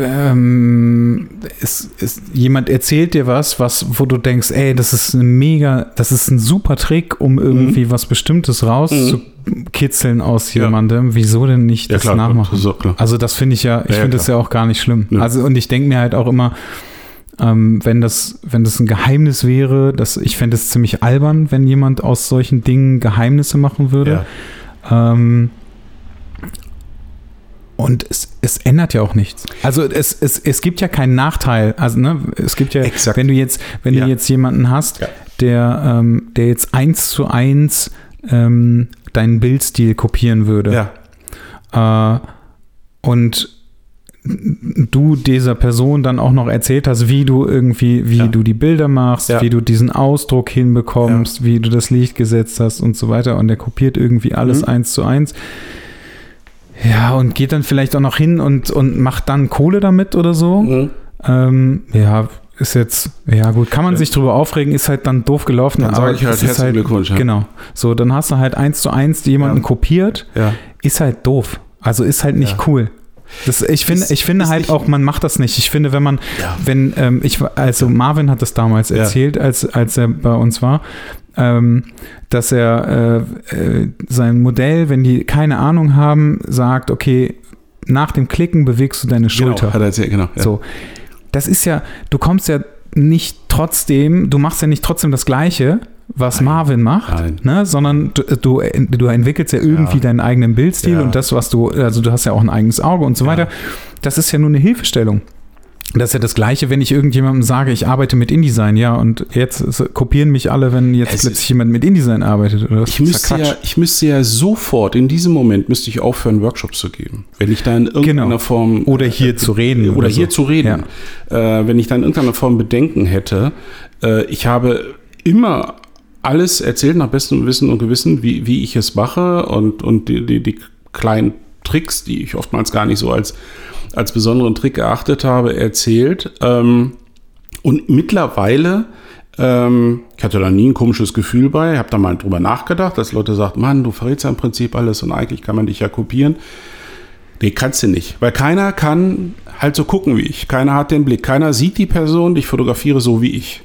ähm, es, es, jemand erzählt dir was, was, wo du denkst, ey, das ist ein mega, das ist ein super Trick, um irgendwie was Bestimmtes rauszukitzeln aus Ja. jemandem. Wieso denn nicht Ja, das klar, nachmachen? das. Also das finde ich ja, ich Ja, ja, finde das ja auch gar nicht schlimm. Also und ich denke mir halt auch immer, ähm, wenn das, wenn das ein Geheimnis wäre, dass ich fände es ziemlich albern, wenn jemand aus solchen Dingen Geheimnisse machen würde. Ja. Ähm, und es, es ändert ja auch nichts. Also es, es, es gibt ja keinen Nachteil. Also ne, es gibt ja, Exakt. wenn du jetzt, wenn Ja. du jetzt jemanden hast, Ja. der, ähm, der jetzt eins zu eins ähm, deinen Bildstil kopieren würde. Ja, Äh, und du dieser Person dann auch noch erzählt hast, wie du irgendwie, wie Ja. du die Bilder machst, Ja. wie du diesen Ausdruck hinbekommst, wie du das Licht gesetzt hast und so weiter. Und der kopiert irgendwie alles Mhm. eins zu eins. Ja, und geht dann vielleicht auch noch hin und, und macht dann Kohle damit oder so. Mhm. Ähm, ja, ist jetzt, ja gut, kann man Ja. sich drüber aufregen, ist halt dann doof gelaufen. Dann sage ich halt ist herzlichen Glückwunsch, ja. Genau. So, dann hast du halt eins zu eins jemanden Ja. kopiert ja. ist halt doof. Also ist halt nicht cool. Das, ich finde, Ist- ich finde halt auch, man macht das nicht. Ich finde, wenn man, wenn, ähm, ich, also Marvin hat das damals erzählt, als, als er bei uns war, ähm, dass er äh, äh, sein Modell, wenn die keine Ahnung haben, sagt, okay, nach dem Klicken bewegst du deine Schulter. Genau, hat er erzählt, genau. Ja. So. Das ist ja, du kommst ja nicht trotzdem, du machst ja nicht trotzdem das Gleiche, was Nein. Marvin macht, ne, sondern du, du, du entwickelst ja irgendwie Ja. deinen eigenen Bildstil Ja. und das, was du, also du hast ja auch ein eigenes Auge und so weiter. Das ist ja nur eine Hilfestellung. Das ist ja das Gleiche, wenn ich irgendjemandem sage, ich arbeite mit InDesign, ja, und jetzt ist- kopieren mich alle, wenn jetzt Es plötzlich jemand mit InDesign arbeitet. Oder? Ich müsste, ja, ich müsste ja sofort, in diesem Moment müsste ich aufhören, Workshops zu geben. Wenn ich da in irgendeiner Genau. Form. Oder hier zu reden. Oder, hier so. zu reden. Äh, wenn ich da in irgendeiner Form Bedenken hätte. Äh, ich habe immer alles erzählt nach bestem Wissen und Gewissen, wie, wie ich es mache und, und die, die, die kleinen Tricks, die ich oftmals gar nicht so als, als besonderen Trick erachtet habe, erzählt. Ähm, und mittlerweile, ähm, ich hatte da nie ein komisches Gefühl bei, habe da mal drüber nachgedacht, dass Leute sagen, Mann, du verrätst ja im Prinzip alles und eigentlich kann man dich ja kopieren. Nee, kannst du nicht. Weil keiner kann halt so gucken wie ich. Keiner hat den Blick. Keiner sieht die Person, die ich fotografiere, so wie ich.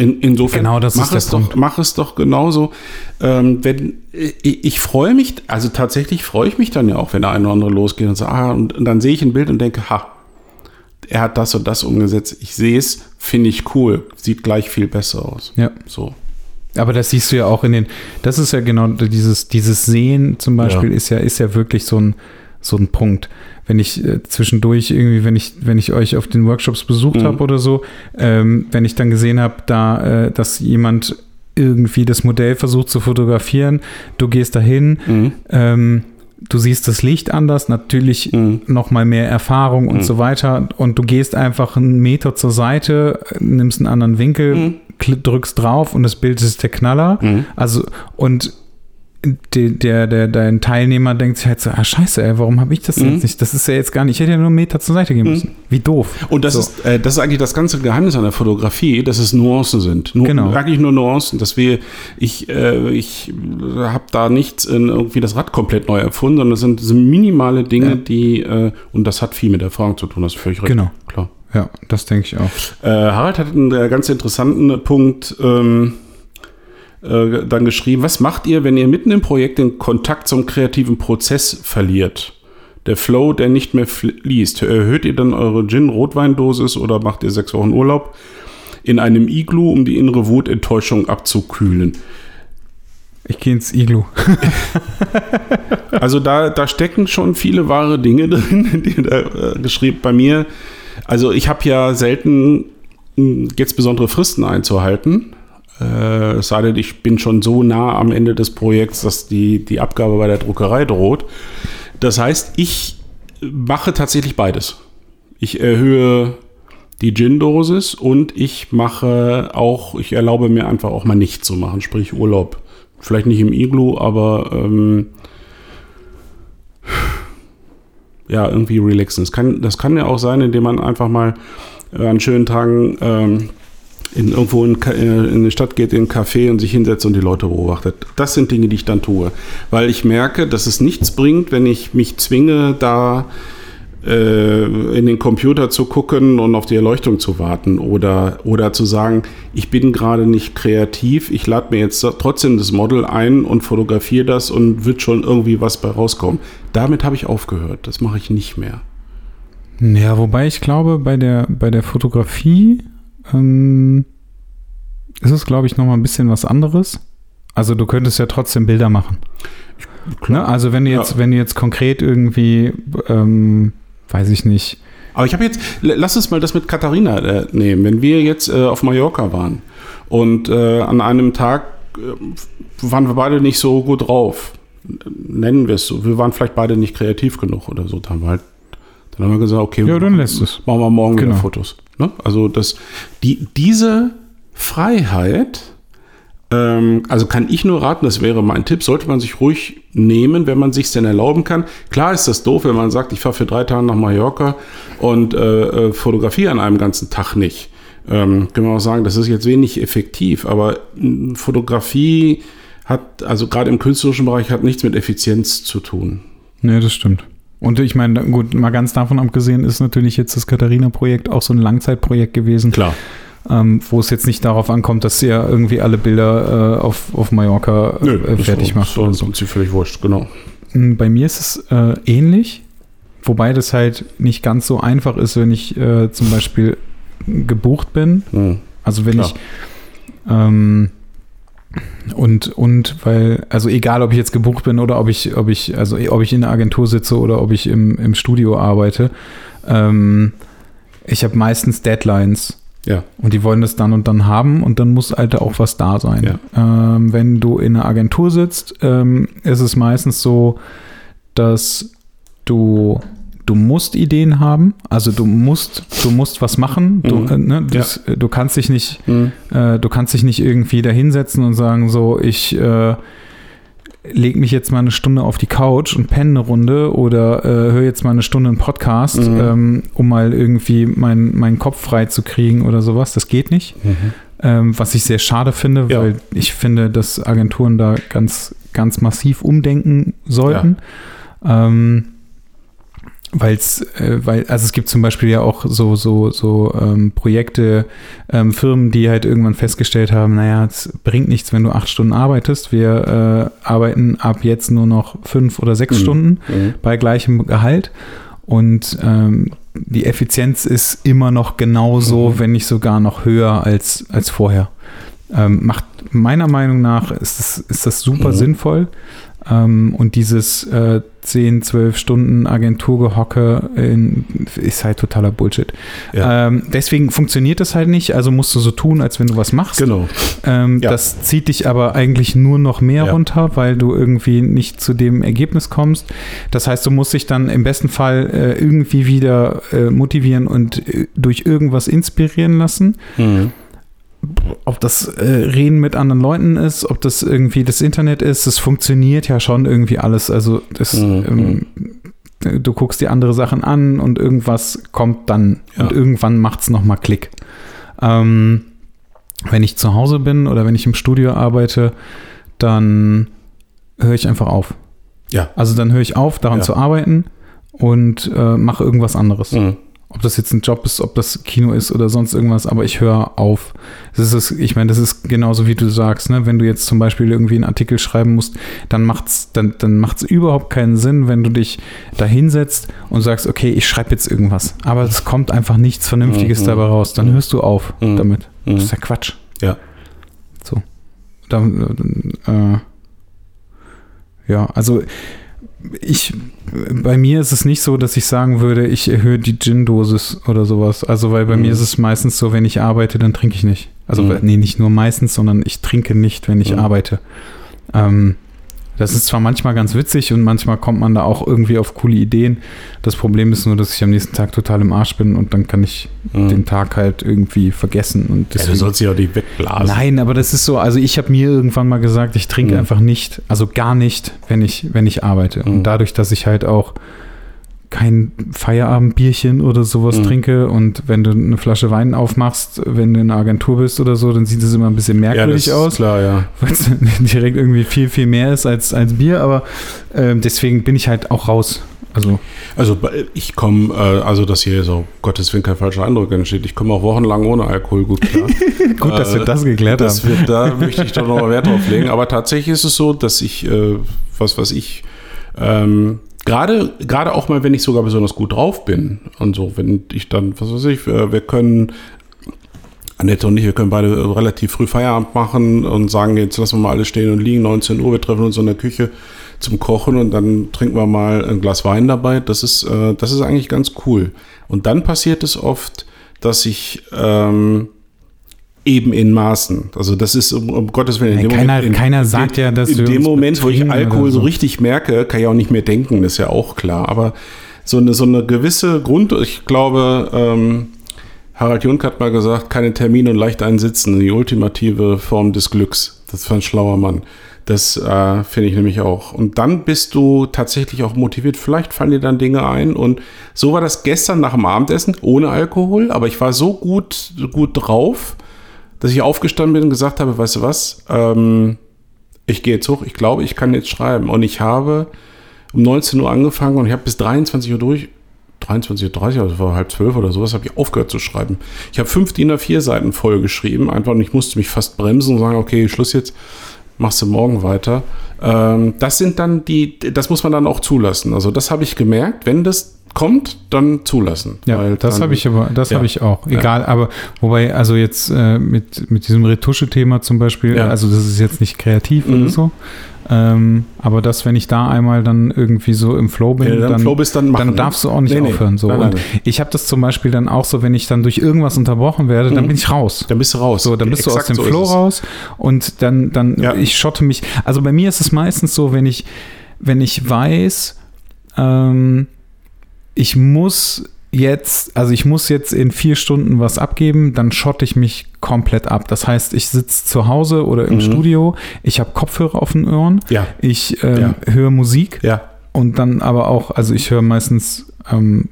In, insofern Genau, das mach, ist es doch, Punkt. mach es doch genauso. Ähm, wenn, ich, ich freue mich, also tatsächlich freue ich mich dann ja auch, wenn der eine oder andere losgeht und sagt, ah, und, und dann sehe ich ein Bild und denke, ha, er hat das und das umgesetzt. Ich sehe es, finde ich cool. Sieht gleich viel besser aus. Ja. So. Aber das siehst du ja auch in den, das ist ja genau dieses, dieses Sehen zum Beispiel Ja. ist ja, ist ja wirklich so ein, so ein Punkt. Wenn ich äh, zwischendurch irgendwie, wenn ich, wenn ich euch auf den Workshops besucht Mhm. habe oder so, ähm, wenn ich dann gesehen habe, da, äh, dass jemand irgendwie das Modell versucht zu fotografieren, du gehst dahin, Mhm. ähm, du siehst das Licht anders, natürlich Mhm. noch mal mehr Erfahrung und Mhm. so weiter. Und du gehst einfach einen Meter zur Seite, nimmst einen anderen Winkel, Mhm. drückst drauf und das Bild ist der Knaller. Mhm. Also, und de, der, der, dein Teilnehmer denkt sich halt so, ah scheiße, ey, warum habe ich das Mhm. jetzt nicht? Das ist ja jetzt gar nicht, ich hätte ja nur einen Meter zur Seite gehen müssen. Wie doof. Und das, So. ist, äh, das ist eigentlich das ganze Geheimnis an der Fotografie, dass es Nuancen sind. Nur, Genau. Eigentlich nur Nuancen, dass wir, ich, äh, ich habe da nichts in irgendwie das Rad komplett neu erfunden, sondern es sind, sind minimale Dinge, Ja. die, äh, und das hat viel mit Erfahrung zu tun, das ist völlig richtig. Genau. Klar. Ja, das denke ich auch. Äh, Harald hat einen äh, ganz interessanten Punkt ähm, äh, dann geschrieben. Was macht ihr, wenn ihr mitten im Projekt den Kontakt zum kreativen Prozess verliert? Der Flow, der nicht mehr fließt. Erhöht ihr dann eure Gin-Rotweindosis oder macht ihr sechs Wochen Urlaub in einem Iglu, um die innere Wut, Enttäuschung abzukühlen? Ich gehe ins Iglu. Also da, da stecken schon viele wahre Dinge [LAUGHS] drin, die da äh, geschrieben bei mir. Also ich habe ja selten jetzt besondere Fristen einzuhalten. Äh, es sei denn, ich bin schon so nah am Ende des Projekts, dass die, die Abgabe bei der Druckerei droht. Das heißt, ich mache tatsächlich beides. Ich erhöhe die Gin-Dosis und ich mache auch, ich erlaube mir einfach auch mal nichts zu machen, sprich Urlaub. Vielleicht nicht im Iglu, aber ähm, ja, irgendwie relaxen. Das kann, das kann ja auch sein, indem man einfach mal an schönen Tagen ähm, in, irgendwo in, äh, in eine Stadt geht, in einen Café und sich hinsetzt und die Leute beobachtet. Das sind Dinge, die ich dann tue. Weil ich merke, dass es nichts bringt, wenn ich mich zwinge, da äh, in den Computer zu gucken und auf die Erleuchtung zu warten oder, oder zu sagen, ich bin gerade nicht kreativ, ich lade mir jetzt trotzdem das Model ein und fotografiere das und wird schon irgendwie was bei rauskommen. Damit habe ich aufgehört. Das mache ich nicht mehr. Ja, wobei ich glaube, bei der, bei der Fotografie ähm, ist es, glaube ich, noch mal ein bisschen was anderes. Also du könntest ja trotzdem Bilder machen. Ne? Also wenn du jetzt, Ja. wenn du jetzt konkret irgendwie, ähm, weiß ich nicht, Aber ich habe jetzt, lass uns mal das mit Katharina äh, nehmen. Wenn wir jetzt äh, auf Mallorca waren und äh, an einem Tag äh, waren wir beide nicht so gut drauf, nennen wir es so, wir waren vielleicht beide nicht kreativ genug oder so, dann haben wir halt, dann haben wir gesagt, okay, Ja, dann lässt es. machen wir morgen Genau. wieder Fotos. Ne? Also das, die, diese Freiheit, ähm, also kann ich nur raten, das wäre mein Tipp, sollte man sich ruhig nehmen, wenn man sich denn erlauben kann. Klar ist das doof, wenn man sagt, ich fahre für drei Tage nach Mallorca und äh, äh, fotografiere an einem ganzen Tag nicht. Ähm, können wir auch sagen, das ist jetzt wenig effektiv, aber mh, Fotografie hat, also gerade im künstlerischen Bereich, hat nichts mit Effizienz zu tun. Ne, das stimmt. Und ich meine, gut, mal ganz davon abgesehen ist natürlich jetzt das Katharina-Projekt auch so ein Langzeitprojekt gewesen, Klar. ähm, wo es jetzt nicht darauf ankommt, dass ihr irgendwie alle Bilder äh, auf, auf Mallorca äh, fertig macht. So, so. Ist völlig wurscht, genau. Mm, Bei mir ist es äh, ähnlich, wobei das halt nicht ganz so einfach ist, wenn ich äh, zum Beispiel gebucht bin. Hm. Also wenn Klar. ich ähm, und und weil also egal ob ich jetzt gebucht bin oder ob ich ob ich also ob ich in der Agentur sitze oder ob ich im, im Studio arbeite ähm, ich habe meistens Deadlines Ja. und die wollen das dann und dann haben und dann muss halt auch was da sein. Ähm, wenn du in einer Agentur sitzt, ähm, ist es meistens so, dass du du musst Ideen haben, also du musst du musst was machen. Du, Mhm. äh, ne, das, du kannst dich nicht Hm. äh, du kannst dich nicht irgendwie da hinsetzen und sagen so ich äh, leg mich jetzt mal eine Stunde auf die Couch und penne eine Runde oder äh, höre jetzt mal eine Stunde einen Podcast, Mhm. ähm, um mal irgendwie mein, meinen Kopf frei zu kriegen oder sowas. Das geht nicht. Ähm, was ich sehr schade finde, Ja. weil ich finde, dass Agenturen da ganz, ganz massiv umdenken sollten. Ähm, weil's, äh, weil, also es gibt zum Beispiel ja auch so, so, so ähm, Projekte, ähm, Firmen, die halt irgendwann festgestellt haben, naja, es bringt nichts, wenn du acht Stunden arbeitest. Wir äh, arbeiten ab jetzt nur noch fünf oder sechs Mhm. Stunden Mhm. bei gleichem Gehalt. Und ähm, die Effizienz ist immer noch genauso, Mhm. wenn nicht sogar noch höher als, als vorher. ähm, macht meiner Meinung nach ist das, ist das super Mhm. sinnvoll. Ähm, und dieses äh, 10, 12 Stunden Agenturgehocke in, ist halt totaler Bullshit. Ja. Ähm, deswegen funktioniert das halt nicht, also musst du so tun, als wenn du was machst. Genau. Ähm, Ja. Das zieht dich aber eigentlich nur noch mehr Ja. runter, weil du irgendwie nicht zu dem Ergebnis kommst. Das heißt, du musst dich dann im besten Fall äh, irgendwie wieder äh, motivieren und äh, durch irgendwas inspirieren lassen. Mhm. Ob das äh, Reden mit anderen Leuten ist, ob das irgendwie das Internet ist, das funktioniert ja schon irgendwie alles. Also das, Mhm. ähm, du guckst dir andere Sachen an und irgendwas kommt dann Ja. und irgendwann macht es nochmal Klick. Ähm, wenn ich zu Hause bin oder wenn ich im Studio arbeite, dann höre ich einfach auf. Ja. Also dann höre ich auf, daran Ja. zu arbeiten und äh, mache irgendwas anderes. Mhm. Ob das jetzt ein Job ist, ob das Kino ist oder sonst irgendwas, aber ich höre auf. Das ist, ich meine, das ist genauso wie du sagst, ne? wenn du jetzt zum Beispiel irgendwie einen Artikel schreiben musst, dann macht's, dann, dann macht's überhaupt keinen Sinn, wenn du dich da hinsetzt und sagst, okay, ich schreibe jetzt irgendwas. Aber es kommt einfach nichts Vernünftiges Mhm. dabei raus. Dann hörst du auf Mhm. damit. Mhm. Das ist ja Quatsch. Ja. So. Da, äh, ja, also ich, bei mir ist es nicht so, dass ich sagen würde, ich erhöhe die Gin-Dosis oder sowas. Also, weil bei Mhm. mir ist es meistens so, wenn ich arbeite, dann trinke ich nicht. Also, Mhm. nee, nicht nur meistens, sondern ich trinke nicht, wenn ich Mhm. arbeite. Ähm, das ist zwar manchmal ganz witzig und manchmal kommt man da auch irgendwie auf coole Ideen. Das Problem ist nur, dass ich am nächsten Tag total im Arsch bin und dann kann ich Mhm. den Tag halt irgendwie vergessen. Und Ja, du deswegen, sollst dich auch nicht wegblasen. Nein, aber das ist so, also ich habe mir irgendwann mal gesagt, ich trinke Mhm. einfach nicht, also gar nicht, wenn ich, wenn ich arbeite. Mhm. Und dadurch, dass ich halt auch kein Feierabendbierchen oder sowas Mhm. trinke und wenn du eine Flasche Wein aufmachst, wenn du in einer Agentur bist oder so, dann sieht es immer ein bisschen ja, merkwürdig ist aus, klar, ja. weil es [LAUGHS] direkt irgendwie viel, viel mehr ist als, als Bier, aber ähm, deswegen bin ich halt auch raus. Also, Also ich komme, äh, also dass hier so Gottes Willen kein falscher Eindruck entsteht. Ich komme auch wochenlang ohne Alkohol gut klar. [LAUGHS] gut, dass wir Äh, das geklärt Das haben. wird, da möchte ich doch noch mal Wert drauf legen. Aber tatsächlich ist es so, dass ich, äh, was was ich, ähm, gerade gerade auch mal, wenn ich sogar besonders gut drauf bin und so, wenn ich dann, was weiß ich, äh, wir können Annette und ich, wir können beide relativ früh Feierabend machen und sagen, jetzt lassen wir mal alles stehen und liegen, 19 Uhr, wir treffen uns in der Küche zum Kochen und dann trinken wir mal ein Glas Wein dabei. Das ist, äh, das ist eigentlich ganz cool. Und dann passiert es oft, dass ich ähm, eben in Maßen, also das ist um, um Gottes Willen. in dem keiner- in, keiner in, sagt ja, dass in dem Moment, wo ich Alkohol so so. richtig merke, kann ich auch nicht mehr denken, das ist ja auch klar. Aber so eine, so eine gewisse Grund, ich glaube, ähm, Harald Junk hat mal gesagt, keine Termine und leicht einsitzen, die ultimative Form des Glücks. Das war ein schlauer Mann. Das äh, finde ich nämlich auch. Und dann bist du tatsächlich auch motiviert. Vielleicht fallen dir dann Dinge ein. Und so war das gestern nach dem Abendessen, ohne Alkohol. Aber ich war so gut, gut drauf, dass ich aufgestanden bin und gesagt habe, weißt du was, ähm, ich gehe jetzt hoch, ich glaube, ich kann jetzt schreiben. Und ich habe um 19 Uhr angefangen und ich habe bis 23 Uhr durch, 23.30 Uhr, also war halb zwölf oder sowas, habe ich aufgehört zu schreiben. Ich habe fünf DIN A4 Seiten voll geschrieben, einfach und ich musste mich fast bremsen und sagen, okay, Schluss jetzt, machst du morgen weiter. Ähm, das sind dann die, das muss man dann auch zulassen. Also das habe ich gemerkt, wenn das kommt, dann zulassen. Ja, das dann- habe ich aber, das Ja. habe ich auch. Egal, aber wobei, also jetzt äh, mit, mit diesem Retusche-Thema zum Beispiel, Ja. also das ist jetzt nicht kreativ Mhm. oder so. Ähm, aber das, wenn ich da einmal dann irgendwie so im Flow bin, dann, dann, Flow bist, dann machen. dann darfst du auch nicht Nee, aufhören. So. Nein, Und nein. ich habe das zum Beispiel dann auch so, wenn ich dann durch irgendwas unterbrochen werde, dann Mhm. bin ich raus. Dann bist du raus. So, dann bist du aus Exakt dem so Flow raus und dann, dann Ja. ich schotte mich. Also bei mir ist es meistens so, wenn ich, wenn ich weiß, ähm, ich muss jetzt, also ich muss jetzt in vier Stunden was abgeben, dann schotte ich mich komplett ab. Das heißt, ich sitze zu Hause oder im Mhm. Studio, ich habe Kopfhörer auf den Ohren, Ja, ich ähm, Ja. höre Musik ja. und dann aber auch, also ich höre meistens ähm,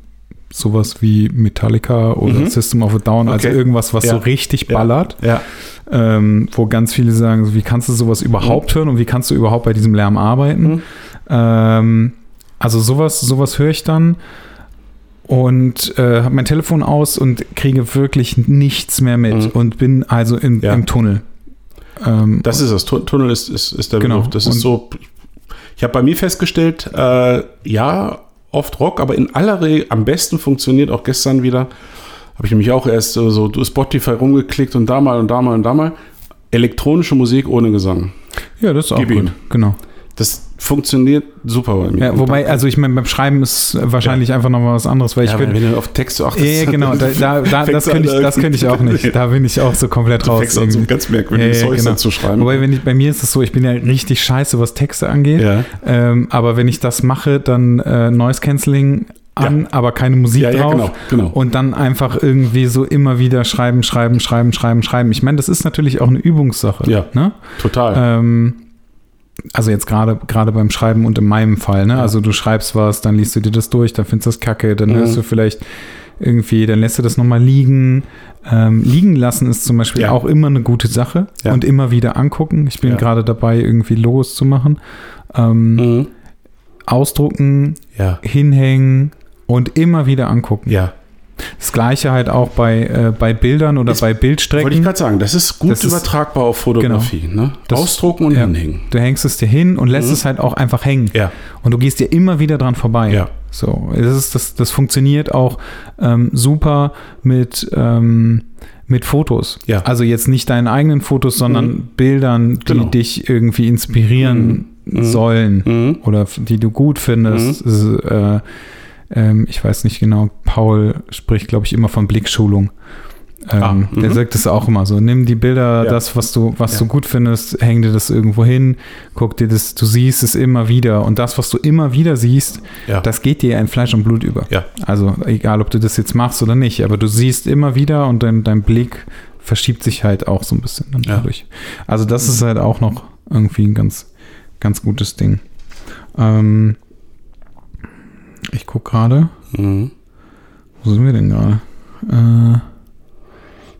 sowas wie Metallica oder Mhm. System of a Down, also Okay. irgendwas, was so richtig ballert ähm, wo ganz viele sagen, wie kannst du sowas überhaupt hören und wie kannst du überhaupt bei diesem Lärm arbeiten? Mhm. Ähm, also sowas, sowas höre ich dann und äh, habe mein Telefon aus und kriege wirklich nichts mehr mit Mhm. und bin also im, Ja. im Tunnel. Ähm, Das ist das. Tu- Tunnel ist, ist, ist der Genau. Begriff. Das Und- ist so. Ich habe bei mir festgestellt, äh, ja, oft Rock, aber in aller Regel am besten funktioniert auch gestern wieder. Habe ich nämlich auch erst so, so Spotify rumgeklickt und da mal und da mal und da mal. Elektronische Musik ohne Gesang. Ja, das ist auch Gib gut. ihm. Genau. Das funktioniert super bei mir. Ja, wobei, also ich meine, beim Schreiben ist wahrscheinlich einfach noch mal was anderes, weil ich ja, bin. wenn du auf Texte achtest, Ja, ja, [LAUGHS] genau, da, da, da, das, könnte ich, das könnte ich auch nicht. Da bin ich auch so komplett du raus. fängst an, so ganz merkwürdiges Ja, ja, genau. zu schreiben. Wobei, wenn ich, bei mir ist es so, ich bin ja richtig scheiße, was Texte angeht. ja. Ähm, aber wenn ich das mache, dann äh, Noise Cancelling an, aber keine Musik Ja, ja, drauf. genau, genau. Und dann einfach irgendwie so immer wieder schreiben, schreiben, schreiben, schreiben, schreiben. Ich meine, das ist natürlich auch eine Übungssache. Ja. Ne? Total. Ähm, also jetzt gerade gerade beim Schreiben und in meinem Fall, ne? Ja. Also du schreibst was, dann liest du dir das durch, dann findest du das kacke, dann Mhm. hörst du vielleicht irgendwie, dann lässt du das nochmal liegen. Ähm, liegen lassen ist zum Beispiel Ja. auch immer eine gute Sache Ja. und immer wieder angucken. Ich bin gerade dabei, irgendwie Logos zu machen. Ähm, mhm. Ausdrucken, Ja. hinhängen und immer wieder angucken. Ja. Das gleiche halt auch bei, äh, bei Bildern oder Ist- bei Wollte ich Bildstrecken. gerade sagen, das ist gut Das ist- genau. übertragbar auf Fotografie. Ne? Das- Ausdrucken und ja. hinhängen. Du hängst es dir hin und lässt Mhm. es halt auch einfach hängen. Ja. Und du gehst dir immer wieder dran vorbei. Ja. So, das, ist, das, das funktioniert auch ähm, super mit, ähm, mit Fotos. Ja. Also jetzt nicht deinen eigenen Fotos, sondern Mhm. Bildern, die Genau. dich irgendwie inspirieren Mhm. sollen Mhm. oder die du gut findest. Es ist, äh, ähm, ich weiß nicht genau, Paul spricht, glaube ich, immer von Blickschulung. Ähm, Ah, der mhm. sagt es auch immer so. Nimm die Bilder, Ja. das, was du, was Ja. du gut findest, häng dir das irgendwo hin, guck dir das, du siehst es immer wieder. Und das, was du immer wieder siehst, Ja. das geht dir in Fleisch und Blut über. Also egal, ob du das jetzt machst oder nicht, aber du siehst immer wieder und dein, dein Blick verschiebt sich halt auch so ein bisschen dann dadurch. Also das ist halt auch noch irgendwie ein ganz, ganz gutes Ding. Ähm, ich gucke gerade. Mhm. Wo sind wir denn gerade?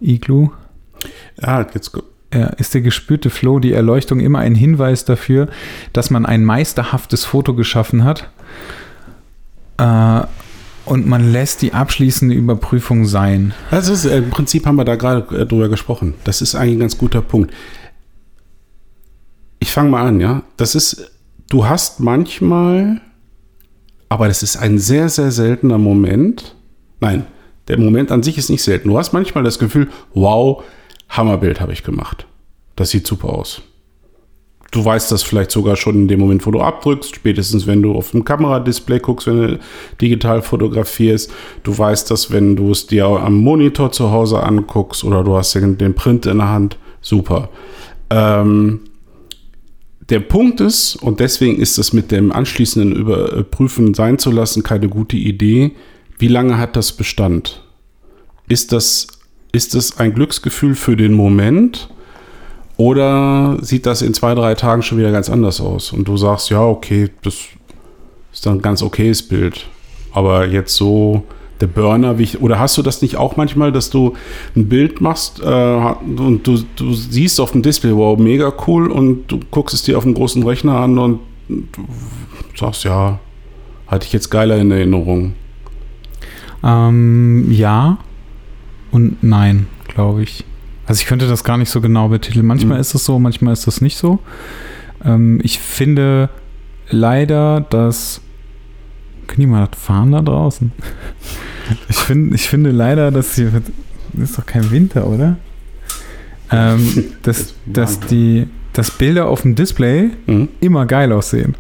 Äh, Iglu. Ja, jetzt Ja, ist der gespürte Flow, die Erleuchtung immer ein Hinweis dafür, dass man ein meisterhaftes Foto geschaffen hat äh, und man lässt die abschließende Überprüfung sein. Das ist, äh, im Prinzip haben wir da gerade äh, drüber gesprochen. Das ist eigentlich ein ganz guter Punkt. Ich fange mal an, ja. Das ist, du hast manchmal, aber das ist ein sehr, sehr seltener Moment. Nein, der Moment an sich ist nicht selten. Du hast manchmal das Gefühl, wow, Hammerbild habe ich gemacht. Das sieht super aus. Du weißt das vielleicht sogar schon in dem Moment, wo du abdrückst, spätestens wenn du auf dem Kameradisplay guckst, wenn du digital fotografierst. Du weißt das, wenn du es dir am Monitor zu Hause anguckst oder du hast den, Print in der Hand. Super. Ähm, der Punkt ist, und deswegen ist das mit dem anschließenden Überprüfen sein zu lassen keine gute Idee, wie lange hat das Bestand? Ist das, ist das ein Glücksgefühl für den Moment? Oder sieht das in zwei, drei Tagen schon wieder ganz anders aus? Und du sagst, ja, okay, das ist dann ein ganz okayes Bild. Aber jetzt so der Burner, wie ich, oder hast du das nicht auch manchmal, dass du ein Bild machst äh, und du, du siehst auf dem Display, wow, mega cool, und du guckst es dir auf dem großen Rechner an und du sagst, ja, hatte ich jetzt geiler in Erinnerung. Ähm, ja und nein, glaube ich. Also ich könnte das gar nicht so genau betiteln. Manchmal Mhm. ist es so, manchmal ist es nicht so. Ähm, ich finde leider, dass. Können die mal das fahren da draußen? Ich, find, ich finde leider, dass hier. Das ist doch kein Winter, oder? Ähm, dass, dass, die, dass Bilder auf dem Display Mhm. immer geil aussehen.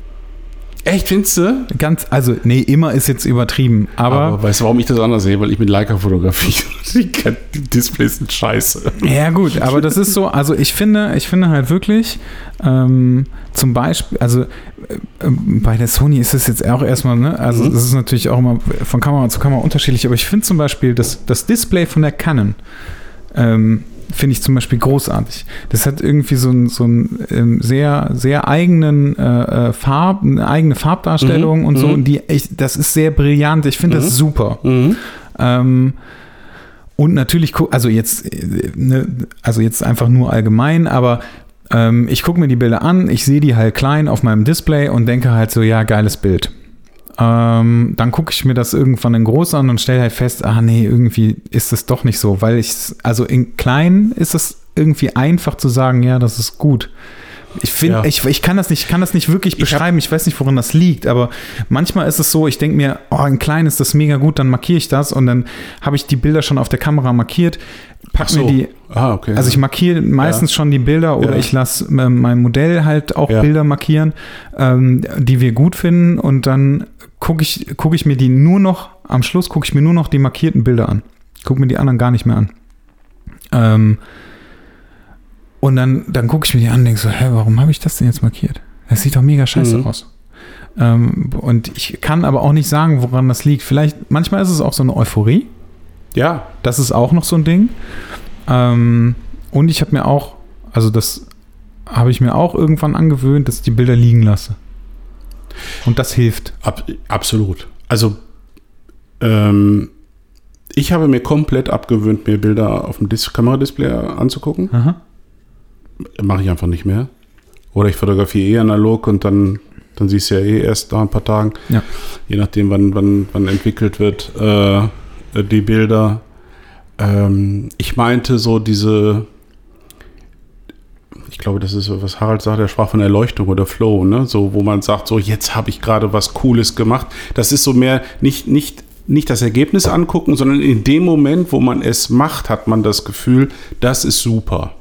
Echt, findest du? Ganz, also, nee, immer ist jetzt übertrieben, aber, Aber, weißt du, warum ich das anders sehe? Weil ich mit Leica fotografiere. [LAUGHS] Die, Displays sind scheiße. Ja, gut, aber das ist so, also ich finde, ich finde halt wirklich, ähm, zum Beispiel, also bei der Sony ist es jetzt auch erstmal, ne, also Mhm. das ist natürlich auch immer von Kamera zu Kamera unterschiedlich, aber ich finde zum Beispiel das, das Display von der Canon, ähm, finde ich zum Beispiel großartig. Das hat irgendwie so einen so ähm, sehr, sehr eigenen äh, äh, Farb, eine eigene Farbdarstellung Mhm, und so. mhm. Und die echt, das ist sehr brillant. Ich finde Mhm. das super. Mhm. Ähm, und natürlich, also jetzt, äh, ne, also jetzt einfach nur allgemein, aber ähm, ich gucke mir die Bilder an, ich sehe die halt klein auf meinem Display und denke halt so, ja, geiles Bild. Ähm, dann gucke ich mir das irgendwann in groß an und stelle halt fest, ah nee, irgendwie ist es doch nicht so, weil ich, also in klein ist es irgendwie einfach zu sagen, ja, das ist gut. Ich finde, Ja. ich, ich kann das nicht, ich kann das nicht wirklich Ich beschreiben. Ich weiß nicht, woran das liegt, aber manchmal ist es so, ich denke mir, oh, ein kleines, das ist mega gut, dann markiere ich das und dann habe ich die Bilder schon auf der Kamera markiert, pack so. mir die, Ah, okay. also ich markiere meistens schon die Bilder oder Ja. ich lasse ähm, mein Modell halt auch Ja. Bilder markieren, ähm, die wir gut finden und dann gucke ich, guck ich mir die nur noch, am Schluss gucke ich mir nur noch die markierten Bilder an. Gucke mir die anderen gar nicht mehr an. Ähm, und dann, dann gucke ich mir die an und denke so, hä, warum habe ich das denn jetzt markiert? Das sieht doch mega scheiße Mhm. aus. Ähm, und ich kann aber auch nicht sagen, woran das liegt. Vielleicht, manchmal ist es auch so eine Euphorie. ja, Das ist auch noch so ein Ding. Ähm, und ich habe mir auch, also das habe ich mir auch irgendwann angewöhnt, dass ich die Bilder liegen lasse. Und das hilft. ab, absolut. Also, ähm, ich habe mir komplett abgewöhnt, mir Bilder auf dem Dis Kameradisplay anzugucken. Aha. Mache ich einfach nicht mehr. Oder ich fotografiere eh analog und dann, dann siehst du ja eh erst nach ein paar Tagen, Ja. je nachdem, wann, wann, wann entwickelt wird, äh, die Bilder. Ähm, ich meinte so diese, ich glaube, das ist was Harald sagt, er sprach von Erleuchtung oder Flow, ne? So, wo man sagt, so, jetzt habe ich gerade was Cooles gemacht. Das ist so mehr nicht, nicht, nicht das Ergebnis angucken, sondern in dem Moment, wo man es macht, hat man das Gefühl, das ist super.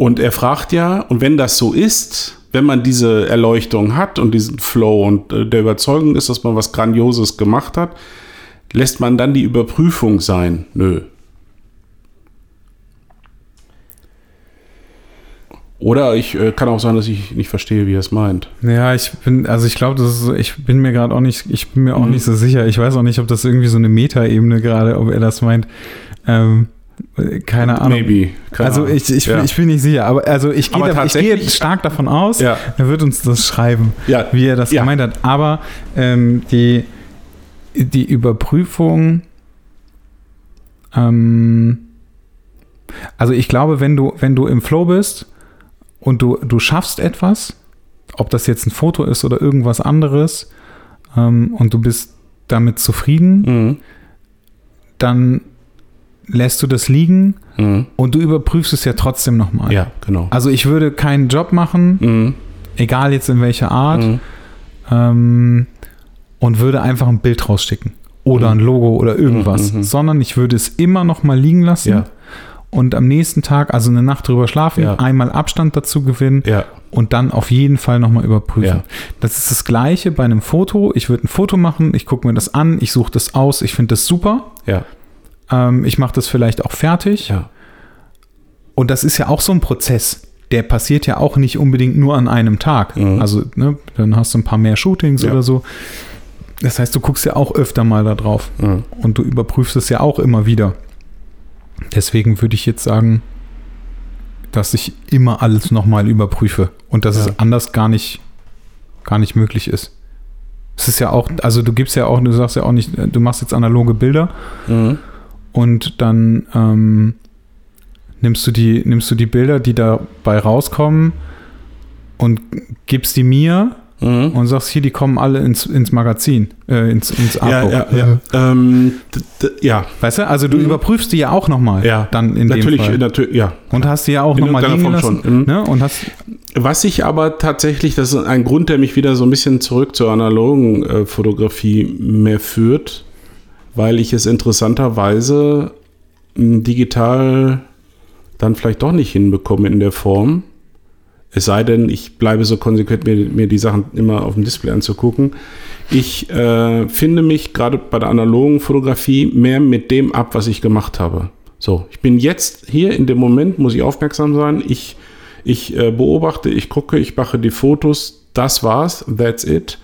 Und er fragt ja, und wenn das so ist, wenn man diese Erleuchtung hat und diesen Flow und äh, der Überzeugung ist, dass man was Grandioses gemacht hat, lässt man dann die Überprüfung sein? Nö. Oder ich äh, kann auch sein, dass ich nicht verstehe, wie er es meint. Ja, ich bin, also ich glaube, das ist, so- ich bin mir gerade auch nicht, ich bin mir auch Mhm. nicht so sicher. Ich weiß auch nicht, ob das irgendwie so eine Metaebene gerade, ob er das meint. Ähm, keine Ahnung. Maybe. Keine Also Ahnung. ich, ich, ja. ich bin nicht sicher, aber also ich gehe, da, ich gehe stark davon aus, Ja. er wird uns das schreiben, Ja. wie er das gemeint hat. Aber ähm, die, die Überprüfung, ähm, also ich glaube, wenn du, wenn du im Flow bist und du, du schaffst etwas, ob das jetzt ein Foto ist oder irgendwas anderes, ähm, und du bist damit zufrieden, Mhm. dann lässt du das liegen Mhm. und du überprüfst es ja trotzdem nochmal. Ja, genau. Also ich würde keinen Job machen, Mhm. egal jetzt in welcher Art, Mhm. ähm, und würde einfach ein Bild rausschicken. Oder Mhm. ein Logo oder irgendwas. Mhm, mhm. Sondern ich würde es immer nochmal liegen lassen Ja. und am nächsten Tag, also eine Nacht drüber schlafen, Ja. einmal Abstand dazu gewinnen Ja. und dann auf jeden Fall nochmal überprüfen. Das ist das Gleiche bei einem Foto. Ich würde ein Foto machen, ich gucke mir das an, ich suche das aus, ich finde das super. Ja. Ähm, ich mache das vielleicht auch fertig. Ja. Und das ist ja auch so ein Prozess. Der passiert ja auch nicht unbedingt nur an einem Tag. Mhm. Also, ne, dann hast du ein paar mehr Shootings Ja. oder so. Das heißt, du guckst ja auch öfter mal da drauf Mhm. und du überprüfst es ja auch immer wieder. Deswegen würde ich jetzt sagen, dass ich immer alles nochmal überprüfe und dass Ja. es anders gar nicht, gar nicht möglich ist. Es ist ja auch, also du gibst ja auch, du sagst ja auch nicht, du machst jetzt analoge Bilder Mhm. Und dann ähm, nimmst, du die, nimmst du die Bilder, die dabei rauskommen und gibst die mir Mhm. und sagst, hier, die kommen alle ins, ins Magazin, äh, ins, ins Ja, Artbook. ja, ja. Ähm, d- d- ja, Weißt du, also du Mhm. überprüfst die ja auch nochmal ja. dann in natürlich, dem Fall. natürlich, ja. Und hast die ja auch nochmal liegen lassen. schon, mhm. Ne? Und hast, Was ich aber tatsächlich, das ist ein Grund, der mich wieder so ein bisschen zurück zur analogen äh, Fotografie mehr führt, weil ich es interessanterweise m, digital dann vielleicht doch nicht hinbekomme in der Form. Es sei denn, ich bleibe so konsequent, mir, mir die Sachen immer auf dem Display anzugucken. Ich äh, finde mich gerade bei der analogen Fotografie mehr mit dem ab, was ich gemacht habe. So, ich bin jetzt hier in dem Moment, muss ich aufmerksam sein. Ich, ich äh, beobachte, ich gucke, ich mache die Fotos. Das war's, that's it.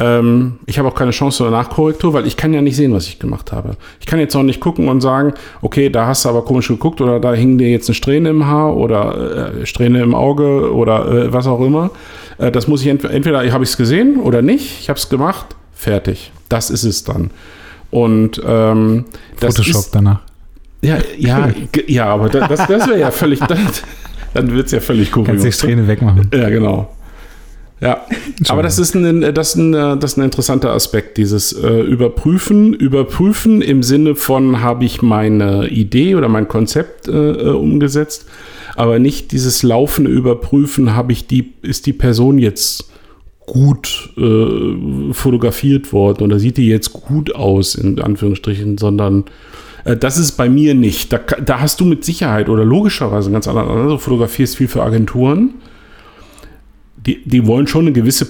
Ähm, ich habe auch keine Chance zur Nachkorrektur, weil ich kann ja nicht sehen, was ich gemacht habe. Ich kann jetzt auch nicht gucken und sagen, okay, da hast du aber komisch geguckt oder da hing dir jetzt eine Strähne im Haar oder äh, Strähne im Auge oder äh, was auch immer. Äh, das muss ich entweder, entweder habe ich es gesehen oder nicht. Ich habe es gemacht, fertig. Das ist es dann. Und ähm, das Photoshop ist, danach. ja, ja, [LAUGHS] ja, aber das, das, das wäre ja völlig, [LAUGHS] dann, dann wird es ja völlig Kannst die. Strähne wegmachen. Ja, genau. Ja, aber das ist ein, das ist ein, das ist ein interessanter Aspekt, dieses äh, Überprüfen. Überprüfen im Sinne von, habe ich meine Idee oder mein Konzept äh, äh, umgesetzt, aber nicht dieses laufende Überprüfen, habe ich die, ist die Person jetzt gut äh, fotografiert worden oder sieht die jetzt gut aus, in Anführungsstrichen, sondern äh, das ist bei mir nicht. Da, da hast du mit Sicherheit oder logischerweise ganz anderen, also fotografierst viel für Agenturen die, die wollen schon eine gewisse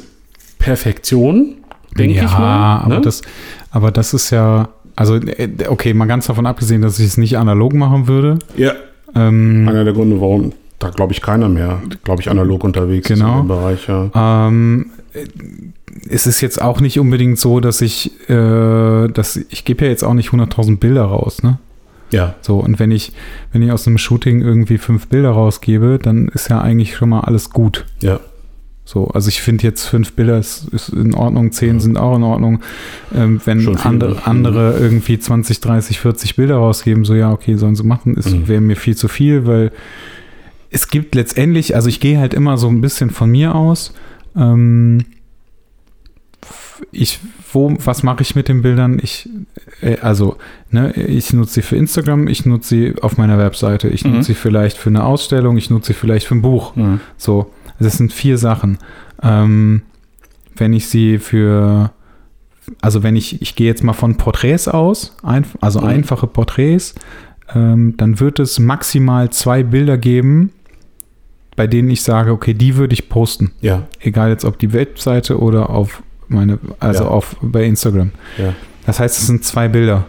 Perfektion, denke ja, ich mal. Aber, ne? das, aber das ist ja, also äh, okay, mal ganz davon abgesehen, dass ich es nicht analog machen würde. Ja. Ähm, Einer der Gründe, warum da glaube ich keiner mehr, glaube ich, analog unterwegs Genau. ist in dem Bereich. Ja. ähm, äh, es ist jetzt auch nicht unbedingt so, dass ich, äh, dass ich gebe ja jetzt auch nicht 100.000 Bilder raus, ne? ja. So, und wenn ich, wenn ich aus einem Shooting irgendwie fünf Bilder rausgebe, dann ist ja eigentlich schon mal alles gut. Ja. So, also ich finde jetzt fünf Bilder ist, ist in Ordnung, zehn sind auch in Ordnung. Ähm, wenn andere, andere irgendwie 20, 30, 40 Bilder rausgeben, so ja, okay, sollen sie machen, ist Mhm. wäre mir viel zu viel, weil es gibt letztendlich, also ich gehe halt immer so ein bisschen von mir aus. Ähm, ich, wo, was mache ich mit den Bildern? Ich, äh, also, ne, ich nutze sie für Instagram, ich nutze sie auf meiner Webseite, ich Mhm. nutze sie vielleicht für eine Ausstellung, ich nutze sie vielleicht für ein Buch. Mhm. So, das sind vier Sachen. Ähm, wenn ich sie für, also wenn ich, ich gehe jetzt mal von Porträts aus, ein, also Mhm. einfache Porträts, ähm, dann wird es maximal zwei Bilder geben, bei denen ich sage, okay, die würde ich posten. Ja. Egal jetzt ob die Webseite oder auf meine, also Ja. auf bei Instagram. Ja. Das heißt, es sind zwei Bilder.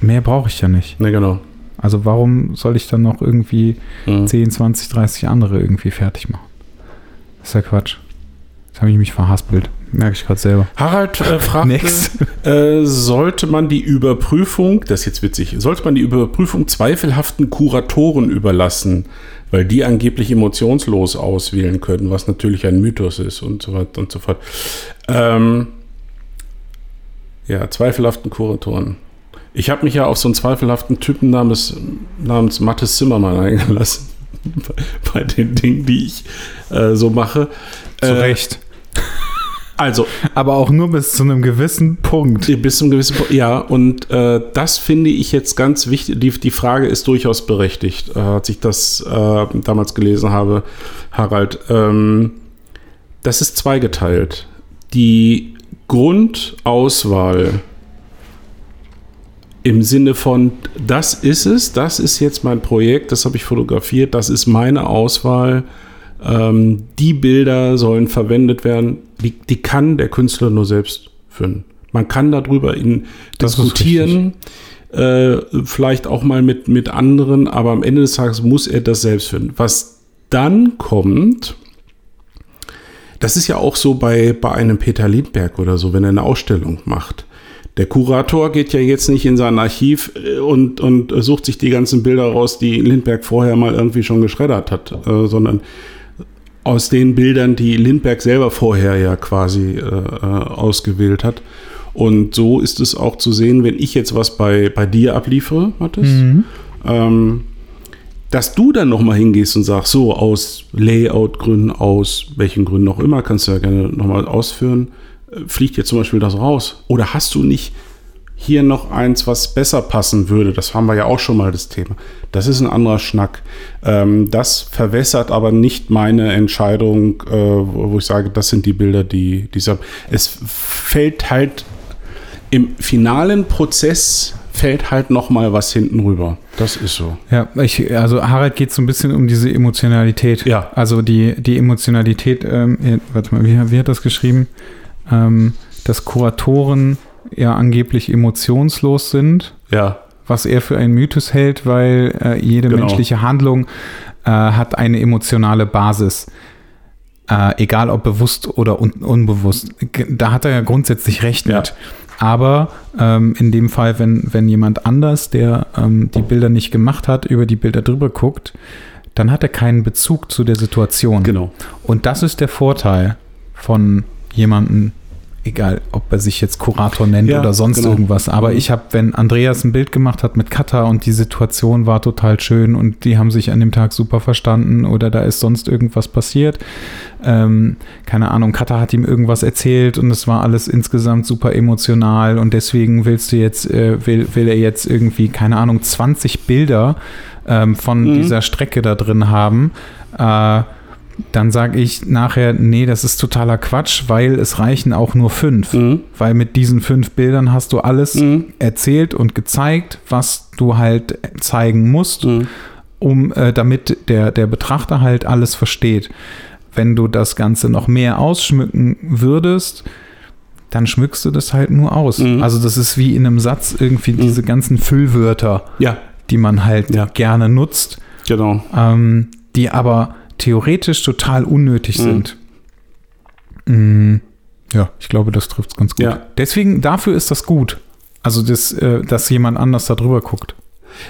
Mehr brauche ich ja nicht. Ne, genau. Also warum soll ich dann noch irgendwie Mhm. 10, 20, 30 andere irgendwie fertig machen. Das ist ja Quatsch. Jetzt habe ich mich verhaspelt. Merke ich gerade selber. Harald äh, [LAUGHS] fragte, äh, sollte man die Überprüfung, das ist jetzt witzig, sollte man die Überprüfung zweifelhaften Kuratoren überlassen, weil die angeblich emotionslos auswählen können, was natürlich ein Mythos ist und so weiter und so fort. Ähm, ja, zweifelhaften Kuratoren. Ich habe mich ja auf so einen zweifelhaften Typen namens, namens Mathis Zimmermann eingelassen. [LAUGHS] bei, den Dingen, die ich äh, so mache. Zu Äh, Recht. Also, Aber auch nur bis zu einem gewissen Punkt. bis zum gewissen Punkt. Ja, und äh, das finde ich jetzt ganz wichtig. Die, die Frage ist durchaus berechtigt, äh, als ich das äh, damals gelesen habe, Harald. Ähm, das ist zweigeteilt. Die Grundauswahl im Sinne von, das ist es, das ist jetzt mein Projekt, das habe ich fotografiert, das ist meine Auswahl. Ähm, die Bilder sollen verwendet werden, die, die kann der Künstler nur selbst führen. Man kann darüber in, Das diskutieren, äh, vielleicht auch mal mit, mit anderen, aber am Ende des Tages muss er das selbst finden. Was dann kommt, das ist ja auch so bei, bei einem Peter Lindberg oder so, wenn er eine Ausstellung macht. Der Kurator geht ja jetzt nicht in sein Archiv äh, und, und sucht sich die ganzen Bilder raus, die Lindberg vorher mal irgendwie schon geschreddert hat, äh, sondern aus den Bildern, die Lindberg selber vorher ja quasi äh, äh, ausgewählt hat. Und so ist es auch zu sehen, wenn ich jetzt was bei, bei dir abliefere, Mathis, Mhm. ähm, dass du dann nochmal hingehst und sagst, so aus Layout-Gründen, aus welchen Gründen auch immer, kannst du ja gerne nochmal ausführen, äh, fliegt dir zum Beispiel das raus? Oder hast du nicht hier noch eins, was besser passen würde? Das haben wir ja auch schon mal das Thema. Das ist ein anderer Schnack. Ähm, das verwässert aber nicht meine Entscheidung, äh, wo ich sage, das sind die Bilder, die, die ich- es fällt halt im finalen Prozess fällt halt noch mal was hinten rüber. Das ist so. Ja, ich, also Harald geht so ein bisschen um diese Emotionalität. Ja. Also die, die Emotionalität, ähm, äh, warte mal, wie, wie hat das geschrieben? Ähm, dass Kuratoren ja angeblich emotionslos sind, Ja, was er für einen Mythos hält, weil äh, jede Genau. menschliche Handlung äh, hat eine emotionale Basis. Äh, egal ob bewusst oder un unbewusst. Da hat er ja grundsätzlich recht Ja. mit. Aber ähm, in dem Fall, wenn, wenn jemand anders, der ähm, die Bilder nicht gemacht hat, über die Bilder drüber guckt, dann hat er keinen Bezug zu der Situation. genau. Und das ist der Vorteil von jemandem egal, ob er sich jetzt Kurator nennt Ja, oder sonst genau. irgendwas. Aber Mhm. ich habe, wenn Andreas ein Bild gemacht hat mit Katha und die Situation war total schön und die haben sich an dem Tag super verstanden oder da ist sonst irgendwas passiert. Ähm, keine Ahnung, Katha hat ihm irgendwas erzählt und es war alles insgesamt super emotional und deswegen willst du jetzt, äh, will, will er jetzt irgendwie, keine Ahnung, 20 Bilder ähm, von Mhm. dieser Strecke da drin haben. Äh, dann sage ich nachher, nee, das ist totaler Quatsch, weil es reichen auch nur fünf. Mhm. Weil mit diesen fünf Bildern hast du alles Mhm. erzählt und gezeigt, was du halt zeigen musst, Mhm. um äh, damit der, der Betrachter halt alles versteht. Wenn du das Ganze noch mehr ausschmücken würdest, dann schmückst du das halt nur aus. Mhm. Also das ist wie in einem Satz irgendwie diese ganzen Füllwörter, Ja, die man halt Ja. gerne nutzt genau. ähm, die aber theoretisch total unnötig Mhm. sind. Mm, ja, ich glaube, das trifft es ganz gut. Ja. Deswegen, dafür ist das gut. Also, das, äh, dass jemand anders da drüber guckt.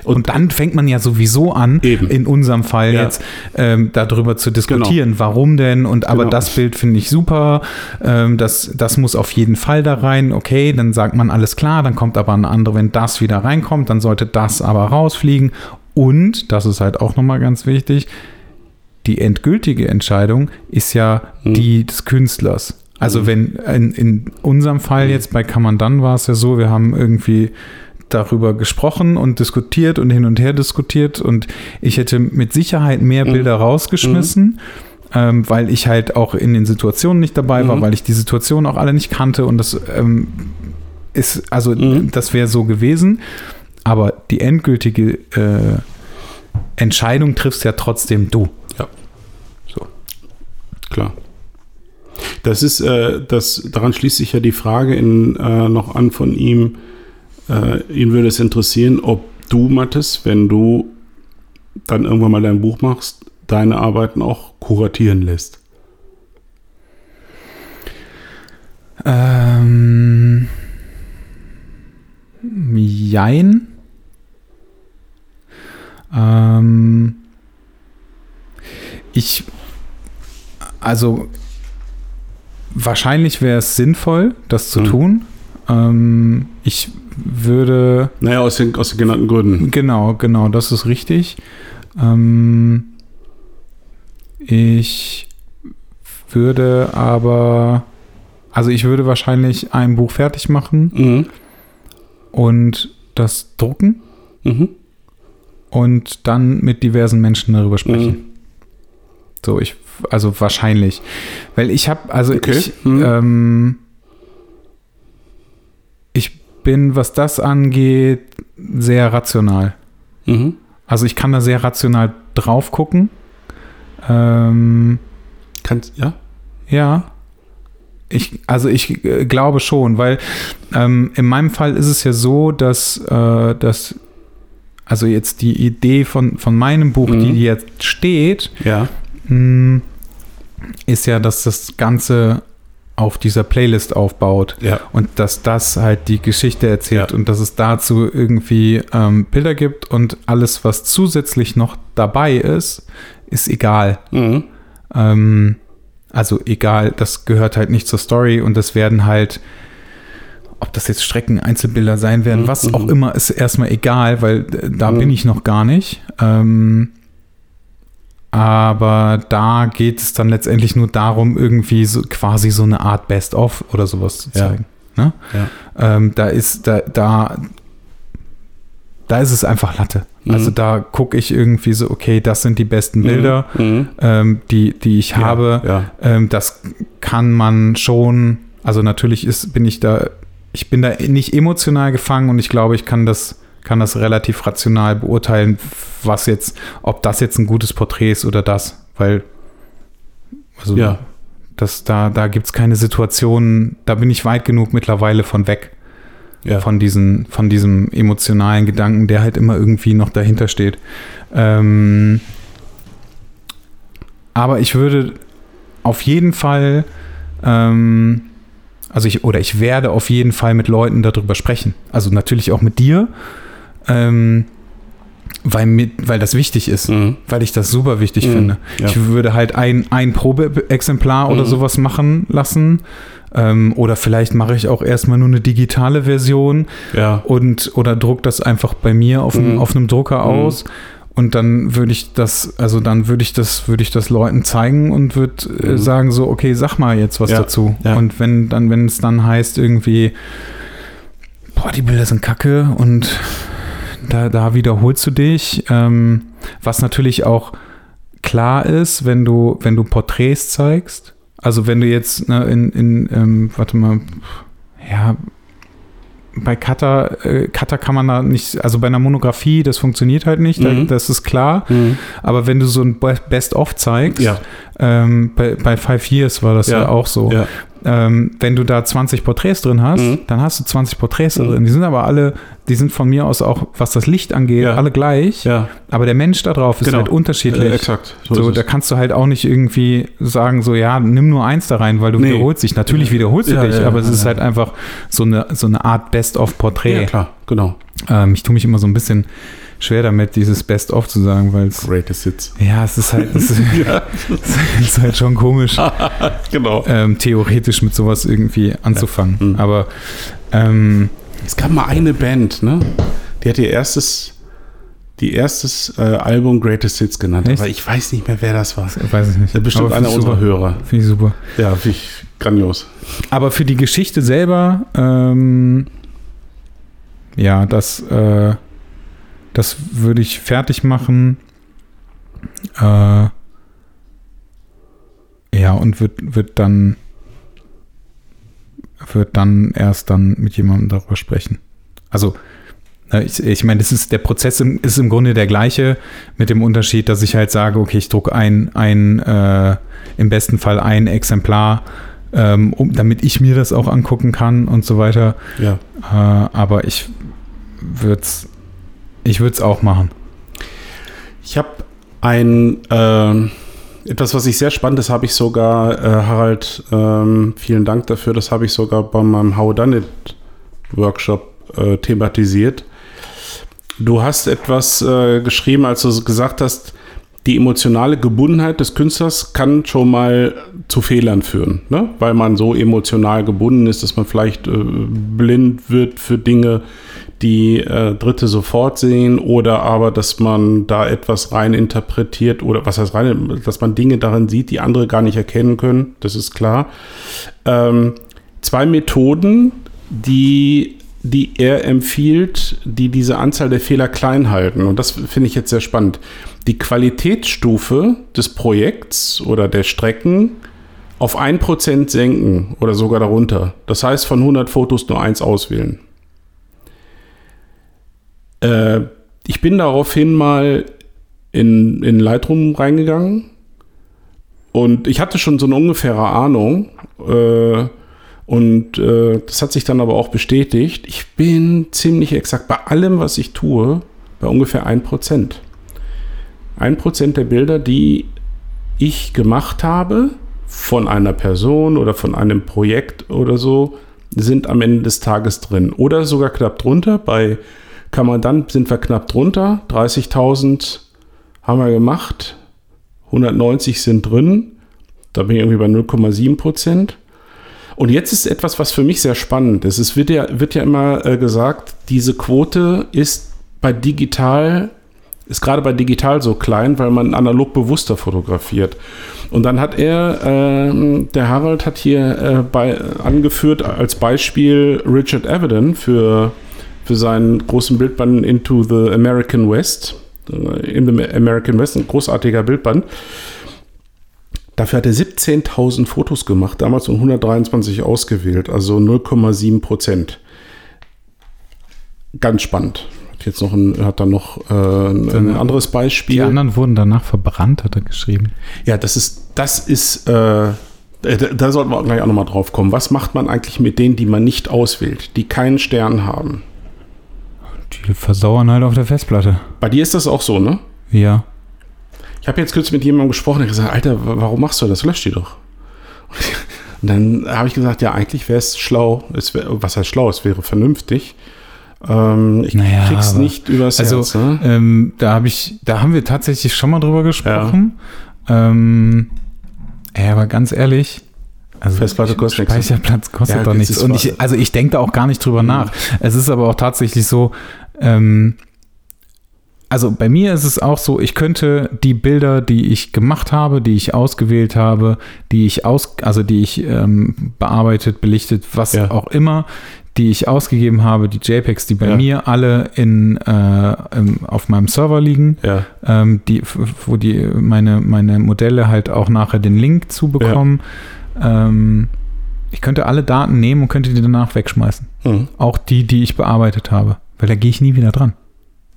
Und, dann fängt man ja sowieso an, Eben. in unserem Fall Ja. jetzt, ähm, darüber zu diskutieren, warum denn und aber Genau. das Bild finde ich super, ähm, das, das muss auf jeden Fall da rein, okay, dann sagt man alles klar, dann kommt aber ein andere, wenn das wieder reinkommt, dann sollte das aber rausfliegen und, das ist halt auch nochmal ganz wichtig, die endgültige Entscheidung ist ja Mhm. die des Künstlers. Also Mhm. wenn in, in unserem Fall Mhm. jetzt bei Kammern war es ja so, wir haben irgendwie darüber gesprochen und diskutiert und hin und her diskutiert und ich hätte mit Sicherheit mehr Mhm. Bilder rausgeschmissen, ähm, weil ich halt auch in den Situationen nicht dabei war, Mhm. weil ich die Situationen auch alle nicht kannte und das ähm, ist, also das wäre so gewesen, aber die endgültige äh, Entscheidung triffst ja trotzdem du. Klar. Das ist, äh, das, daran schließt sich ja die Frage in, äh, noch an von ihm. Äh, ihn würde es interessieren, ob du, Mathis, wenn du dann irgendwann mal dein Buch machst, deine Arbeiten auch kuratieren lässt. Ähm, jein. Ähm, ich, also wahrscheinlich wäre es sinnvoll, das zu Mhm. tun. Ähm, ich würde Naja, aus den, aus den genannten Gründen. Genau, genau, das ist richtig. Ähm, ich würde aber, also ich würde wahrscheinlich ein Buch fertig machen Mhm. und das drucken Mhm. und dann mit diversen Menschen darüber sprechen. Mhm. So, ich, also wahrscheinlich. Weil ich habe, also Okay. ich, Mhm. ähm, ich bin, was das angeht, sehr rational. Mhm. Also ich kann da sehr rational drauf gucken. Ähm, Kannst, ja? ja. Ich, also ich äh, glaube schon, weil ähm, in meinem Fall ist es ja so, dass, äh, dass also jetzt die Idee von, von meinem Buch, Mhm. die jetzt steht, Ja. mh, ist ja, dass das Ganze auf dieser Playlist aufbaut Ja. und dass das halt die Geschichte erzählt Ja. und dass es dazu irgendwie ähm, Bilder gibt und alles, was zusätzlich noch dabei ist, ist egal. Mhm. Ähm, also egal, das gehört halt nicht zur Story und das werden halt, ob das jetzt Strecken, Einzelbilder sein werden, Mhm, was auch mhm. immer, ist erstmal egal, weil äh, da Mhm. bin ich noch gar nicht. Ähm, aber da geht es dann letztendlich nur darum, irgendwie so quasi so eine Art Best-of oder sowas zu Ja. zeigen. Ne? Ja. Ähm, da ist, da, da, da ist es einfach Latte. Mhm. Also da gucke ich irgendwie so, okay, das sind die besten Bilder, Mhm. ähm, die, die ich Ja, habe. Ja. Ähm, das kann man schon, also natürlich ist, bin ich da, ich bin da nicht emotional gefangen und ich glaube, ich kann das, kann das relativ rational beurteilen, was jetzt, ob das jetzt ein gutes Porträt ist oder das, weil, also, Ja. das, da, da gibt es keine Situationen, da bin ich weit genug mittlerweile von weg, Ja. von, diesen, von diesem emotionalen Gedanken, der halt immer irgendwie noch dahinter steht. Ähm, aber ich würde auf jeden Fall, ähm, also ich, oder ich werde auf jeden Fall mit Leuten darüber sprechen. Also natürlich auch mit dir, ähm, weil, mit, weil das wichtig ist, Mhm. weil ich das super wichtig Mhm. finde. Ja. Ich würde halt ein, ein Probeexemplar oder Mhm. sowas machen lassen. Ähm, oder vielleicht mache ich auch erstmal nur eine digitale Version Ja. und oder druck das einfach bei mir auf, einem Mhm. auf einem Drucker aus. Und dann würde ich das, also dann würde ich das, würde ich das Leuten zeigen und würde äh, Mhm. sagen so, okay, sag mal jetzt was Ja, dazu. Und wenn dann, wenn es dann heißt irgendwie, boah, die Bilder sind kacke und da, da wiederholst du dich, ähm, was natürlich auch klar ist, wenn du, wenn du Porträts zeigst. Also wenn du jetzt ne, in, in ähm, warte mal, ja, bei Cutter, äh, Cutter kann man da nicht, also bei einer Monographie, das funktioniert halt nicht, da, Mhm. das ist klar. Mhm. Aber wenn du so ein Be- Best-of zeigst, Ja. Ähm, bei, bei Five Years war das ja, Ja. auch so. Ja. Ähm, wenn du da 20 Porträts drin hast, Mhm. dann hast du 20 Porträts Mhm. drin. Die sind aber alle, die sind von mir aus auch, was das Licht angeht, Ja. alle gleich. Ja. Aber der Mensch da drauf ist Genau. halt unterschiedlich. Äh, exakt. So, ist da kannst du halt auch nicht irgendwie sagen, so, ja, nimm nur eins da rein, weil du Nee. wiederholst dich. Natürlich wiederholst du Ja, dich, ja, aber es ist halt einfach so eine, so eine Art Best-of-Porträt. ja, klar, genau. ähm, ich tue mich immer so ein bisschen schwer damit, dieses Best-of zu sagen, weil es, Greatest Hits. ja, es ist halt, es [LAUGHS] ist, Ja, [LAUGHS] es ist halt schon komisch, [LAUGHS] genau. ähm, theoretisch mit sowas irgendwie anzufangen. Mhm. Aber, ähm, Es gab mal eine Band, ne? Die hat ihr erstes, die erstes äh, Album Greatest Hits genannt. Echt? Aber ich weiß nicht mehr, wer das war. weiß ich nicht. Bestimmt Aber einer unserer. Hörer. Finde ich super. Ja, finde ich grandios. Aber für die Geschichte selber, ähm, ja, das, äh, das würde ich fertig machen. Äh, ja, und wird, wird dann wird dann erst dann mit jemandem darüber sprechen. Also, ne, ich, ich meine, das ist der Prozess im, ist im Grunde der gleiche, mit dem Unterschied, dass ich halt sage, okay, ich drucke ein, ein äh, im besten Fall ein Exemplar, ähm, um, damit ich mir das auch angucken kann und so weiter. Ja. Äh, aber ich würde es ich würd's auch machen. Ich habe ein ähm, etwas, was ich sehr spannend ist, habe ich sogar, äh, Harald, ähm, vielen Dank dafür, das habe ich sogar bei meinem How Done It Workshop äh, thematisiert. Du hast etwas äh, geschrieben, als du gesagt hast, die emotionale Gebundenheit des Künstlers kann schon mal zu Fehlern führen, ne? weil man so emotional gebunden ist, dass man vielleicht äh, blind wird für Dinge, die äh, Dritte sofort sehen oder aber, dass man da etwas rein interpretiert oder was heißt rein, dass man Dinge darin sieht, die andere gar nicht erkennen können, das ist klar. Ähm, zwei Methoden, die, die er empfiehlt, die diese Anzahl der Fehler klein halten. Und das finde ich jetzt sehr spannend. Die Qualitätsstufe des Projekts oder der Strecken auf 1% senken oder sogar darunter. Das heißt, von 100 Fotos nur eins auswählen. Äh, ich bin daraufhin mal in, in Lightroom reingegangen und ich hatte schon so eine ungefähre Ahnung. Äh, und äh, das hat sich dann aber auch bestätigt. Ich bin ziemlich exakt bei allem, was ich tue, bei ungefähr 1%. 1% der Bilder, die ich gemacht habe, von einer Person oder von einem Projekt oder so, sind am Ende des Tages drin. Oder sogar knapp drunter. Bei Kammerdant sind wir knapp drunter. 30.000 haben wir gemacht. 190 sind drin. Da bin ich irgendwie bei 0,7 Prozent. Und jetzt ist etwas, was für mich sehr spannend ist. Es wird ja, wird ja immer äh, gesagt, diese Quote ist bei digital, ist gerade bei digital so klein, weil man analog bewusster fotografiert. Und dann hat er, äh, der Harald hat hier äh, bei, angeführt als Beispiel Richard Avedon für, für seinen großen Bildband Into the American West. Äh, In the American West, ein großartiger Bildband. Dafür hat er 17.000 Fotos gemacht, damals und 123 ausgewählt, also 0,7 Prozent. Ganz spannend. Hat jetzt noch ein, hat dann noch äh, ein, ein anderes Beispiel. Die anderen wurden danach verbrannt, hat er geschrieben. Ja, das ist, das ist, äh, da, da sollten wir gleich auch nochmal drauf kommen. Was macht man eigentlich mit denen, die man nicht auswählt, die keinen Stern haben? Die versauern halt auf der Festplatte. Bei dir ist das auch so, ne? Ja. Ich habe jetzt kürzlich mit jemandem gesprochen, der gesagt, Alter, wa- warum machst du das? Lösch die doch. Und dann habe ich gesagt, ja, eigentlich wäre es schlau. Es wär, was heißt schlau? Es wäre vernünftig. Ähm, ich Naja, krieg's aber- nicht übers Also, Herz. Ne? ähm, da habe ich, da haben wir tatsächlich schon mal drüber gesprochen. Ähm, ja, aber ganz ehrlich, Also Festplatte kostet nichts. Speicherplatz kostet Ja, doch nichts. Und ich, also ich denke da auch gar nicht drüber Mhm. nach. Es ist aber auch tatsächlich so, ähm, also bei mir ist es auch so, ich könnte die Bilder, die ich gemacht habe, die ich ausgewählt habe, die ich aus, also die ich ähm, bearbeitet, belichtet, was Ja. auch immer, die ich ausgegeben habe, die JPEGs, die bei Ja. mir alle in, äh, im, auf meinem Server liegen, Ja, ähm, die, wo die meine, meine Modelle halt auch nachher den Link zu bekommen. Ähm, ich könnte alle Daten nehmen und könnte die danach wegschmeißen. mhm. Auch die, die ich bearbeitet habe. Weil da gehe ich nie wieder dran.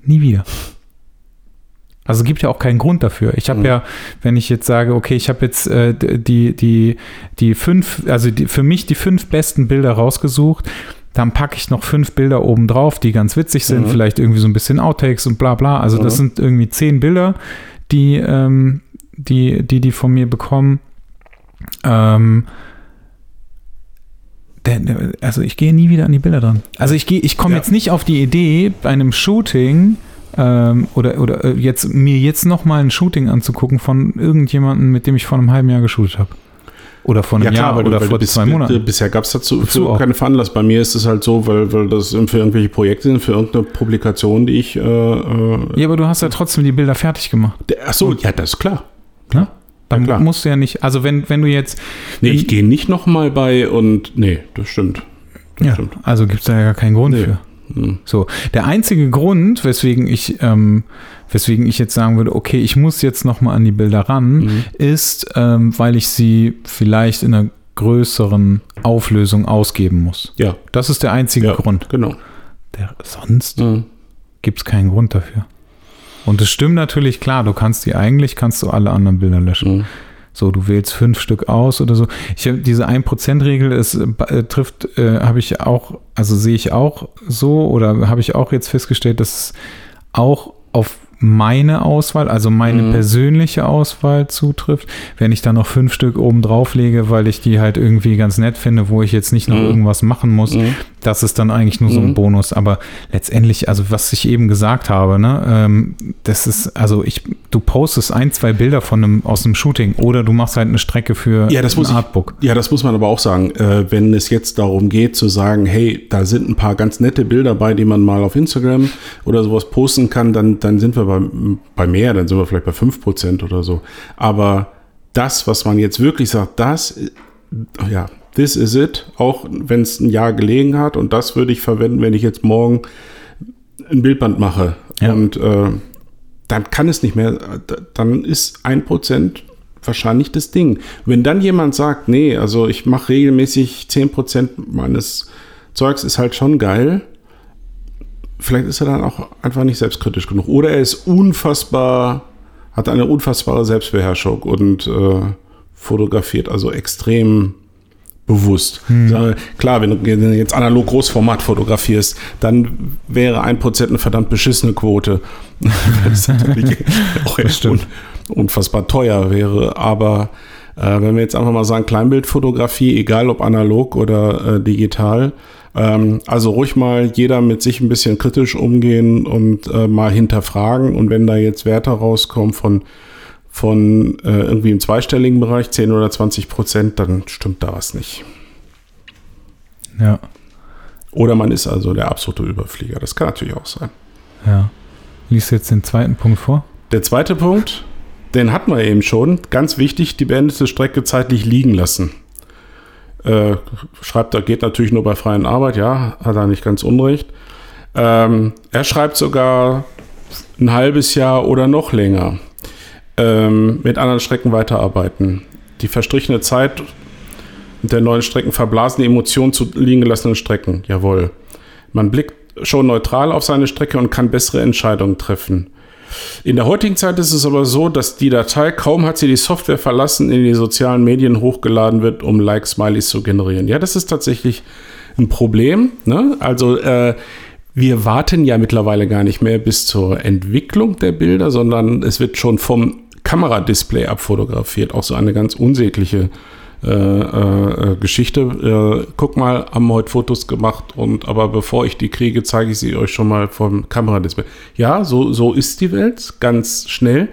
Nie wieder. Also es gibt ja auch keinen Grund dafür. Ich habe Mhm. ja, wenn ich jetzt sage, okay, ich habe jetzt äh, die, die, die fünf, also die, für mich die fünf besten Bilder rausgesucht, dann packe ich noch fünf Bilder oben drauf, die ganz witzig sind, Mhm. vielleicht irgendwie so ein bisschen Outtakes und bla bla. Also das Mhm. sind irgendwie zehn Bilder, die, ähm, die, die, die von mir bekommen. Ähm, also ich gehe nie wieder an die Bilder dran. Also ich gehe, ich komme Ja. jetzt nicht auf die Idee, bei einem Shooting ähm, oder, oder äh, jetzt mir jetzt noch mal ein Shooting anzugucken von irgendjemandem, mit dem ich vor einem halben Jahr geshootet habe. Oder vor einem Jahr weil du- oder vor du bist- zwei Monaten. Bisher gab es dazu Dazu für auch. keine Veranlass. Bei mir ist es halt so, weil, weil das für irgendwelche Projekte sind, für irgendeine Publikation, die ich. Äh, äh, Ja, aber du hast ja trotzdem die Bilder fertig gemacht. ach so, ja, das ist klar. Ne? Dann klar. musst du ja nicht, also wenn, wenn du jetzt. Nee, ich gehe nicht nochmal bei und. Nee, das stimmt. Das ja, stimmt. also gibt es da ja gar keinen Grund Nee. für. Hm. So, der einzige Grund, weswegen ich, ähm, weswegen ich jetzt sagen würde, okay, ich muss jetzt noch mal an die Bilder ran, Mhm. ist, ähm, weil ich sie vielleicht in einer größeren Auflösung ausgeben muss. Ja, Das ist der einzige ja Grund. genau. Der, sonst Mhm. gibt es keinen Grund dafür. Und es stimmt natürlich, klar, du kannst die eigentlich, kannst du alle anderen Bilder löschen. Mhm. So, du wählst fünf Stück aus oder so. Ich habe diese 1%-Regel, es äh, trifft, äh, habe ich auch, also sehe ich auch so oder habe ich auch jetzt festgestellt, dass es auch auf meine Auswahl, also meine Mhm. persönliche Auswahl zutrifft. Wenn ich da noch fünf Stück oben drauf lege, weil ich die halt irgendwie ganz nett finde, wo ich jetzt nicht noch Mhm. irgendwas machen muss, Mhm. Das ist dann eigentlich nur so ein Mhm. Bonus. Aber letztendlich, also was ich eben gesagt habe, ne, ähm, das ist, also ich, du postest ein, zwei Bilder von einem, aus einem Shooting oder du machst halt eine Strecke für Ja, das muss ein ich- Artbook. Ja, das muss man aber auch sagen. Äh, wenn es jetzt darum geht zu sagen, hey, da sind ein paar ganz nette Bilder bei, die man mal auf Instagram oder sowas posten kann, dann, dann sind wir bei, bei mehr, dann sind wir vielleicht bei 5% oder so. Aber das, was man jetzt wirklich sagt, das, ja, this is it, auch wenn es ein Jahr gelegen hat und das würde ich verwenden, wenn ich jetzt morgen ein Bildband mache. Ja. Und äh, dann kann es nicht mehr, dann ist ein Prozent wahrscheinlich das Ding. Wenn dann jemand sagt, nee, also ich mache regelmäßig 10% meines Zeugs, ist halt schon geil, vielleicht ist er dann auch einfach nicht selbstkritisch genug. Oder er ist unfassbar, hat eine unfassbare Selbstbeherrschung und äh, fotografiert also extrem bewusst. Sage, Klar, wenn du jetzt analog Großformat fotografierst, dann wäre ein Prozent eine verdammt beschissene Quote. das ist natürlich auch echt un, unfassbar teuer wäre. Aber äh, wenn wir jetzt einfach mal sagen, Kleinbildfotografie, egal ob analog oder äh, digital, ähm, also ruhig mal jeder mit sich ein bisschen kritisch umgehen und äh, mal hinterfragen. Und wenn da jetzt Werte rauskommen von von äh, irgendwie im zweistelligen Bereich, 10 oder 20 Prozent, dann stimmt da was nicht. Ja, Oder man ist also der absolute Überflieger. Das kann natürlich auch sein. ja. Lies jetzt den zweiten Punkt vor. Der zweite Punkt, den hatten wir eben schon. Ganz wichtig, die beendete Strecke zeitlich liegen lassen. Äh, schreibt, da geht natürlich nur bei freien Arbeit, ja, hat er nicht ganz unrecht. Ähm, er schreibt sogar ein halbes Jahr oder noch länger ähm, mit anderen Strecken weiterarbeiten. Die verstrichene Zeit der neuen Strecken verblasen die Emotionen zu liegen gelassenen Strecken. Jawohl. Man blickt schon neutral auf seine Strecke und kann bessere Entscheidungen treffen. In der heutigen Zeit ist es aber so, dass die Datei, kaum hat sie die Software verlassen, in die sozialen Medien hochgeladen wird, um Like-Smileys zu generieren. Ja, das ist tatsächlich ein Problem. Ne? Also äh, wir warten ja mittlerweile gar nicht mehr bis zur Entwicklung der Bilder, sondern es wird schon vom Kameradisplay abfotografiert. Auch so eine ganz unsägliche äh, äh, Geschichte. Äh, guck mal, haben heute Fotos gemacht und aber bevor ich die kriege, zeige ich sie euch schon mal vom Kameradisplay. Ja, so, so ist die Welt, ganz schnell.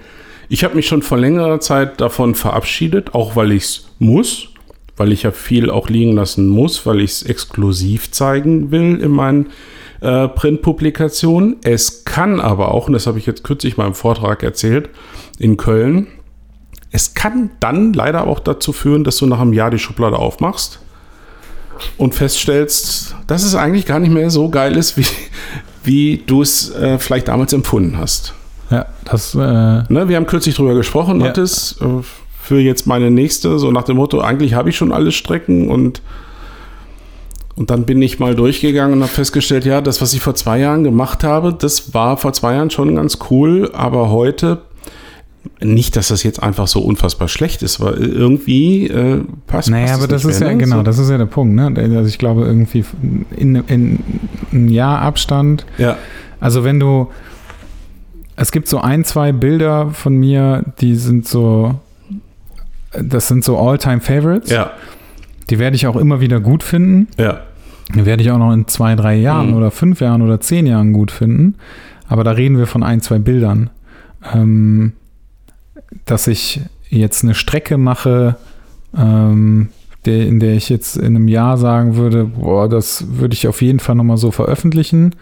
Ich habe mich schon vor längerer Zeit davon verabschiedet, auch weil ich es muss, weil ich ja viel auch liegen lassen muss, weil ich es exklusiv zeigen will in meinen äh, Printpublikationen. Es kann aber auch, und das habe ich jetzt kürzlich mal im Vortrag erzählt, in Köln, es kann dann leider auch dazu führen, dass du nach einem Jahr die Schublade aufmachst und feststellst, dass es eigentlich gar nicht mehr so geil ist, wie, wie du es äh, vielleicht damals empfunden hast. Ja, das. Äh, Ne, wir haben kürzlich drüber gesprochen, Ja. Mathis, äh, für jetzt meine nächste, so nach dem Motto, eigentlich habe ich schon alle Strecken und, und dann bin ich mal durchgegangen und habe festgestellt, ja, das, was ich vor zwei Jahren gemacht habe, das war vor zwei Jahren schon ganz cool, aber heute nicht, dass das jetzt einfach so unfassbar schlecht ist, aber irgendwie äh, passt naja, passt aber das ist ja, ne? genau, So. das ist ja der Punkt, ne? Also ich glaube, irgendwie in, in ein Jahr Abstand Ja, Also wenn du, es gibt so ein, zwei Bilder von mir, die sind so, das sind so All-Time-Favorites. ja, Die werde ich auch immer wieder gut finden. ja. Die werde ich auch noch in zwei, drei Jahren Mhm. oder fünf Jahren oder zehn Jahren gut finden. Aber da reden wir von ein, zwei Bildern. Ähm, dass ich jetzt eine Strecke mache, ähm, der, in der ich jetzt in einem Jahr sagen würde, boah, das würde ich auf jeden Fall nochmal so veröffentlichen.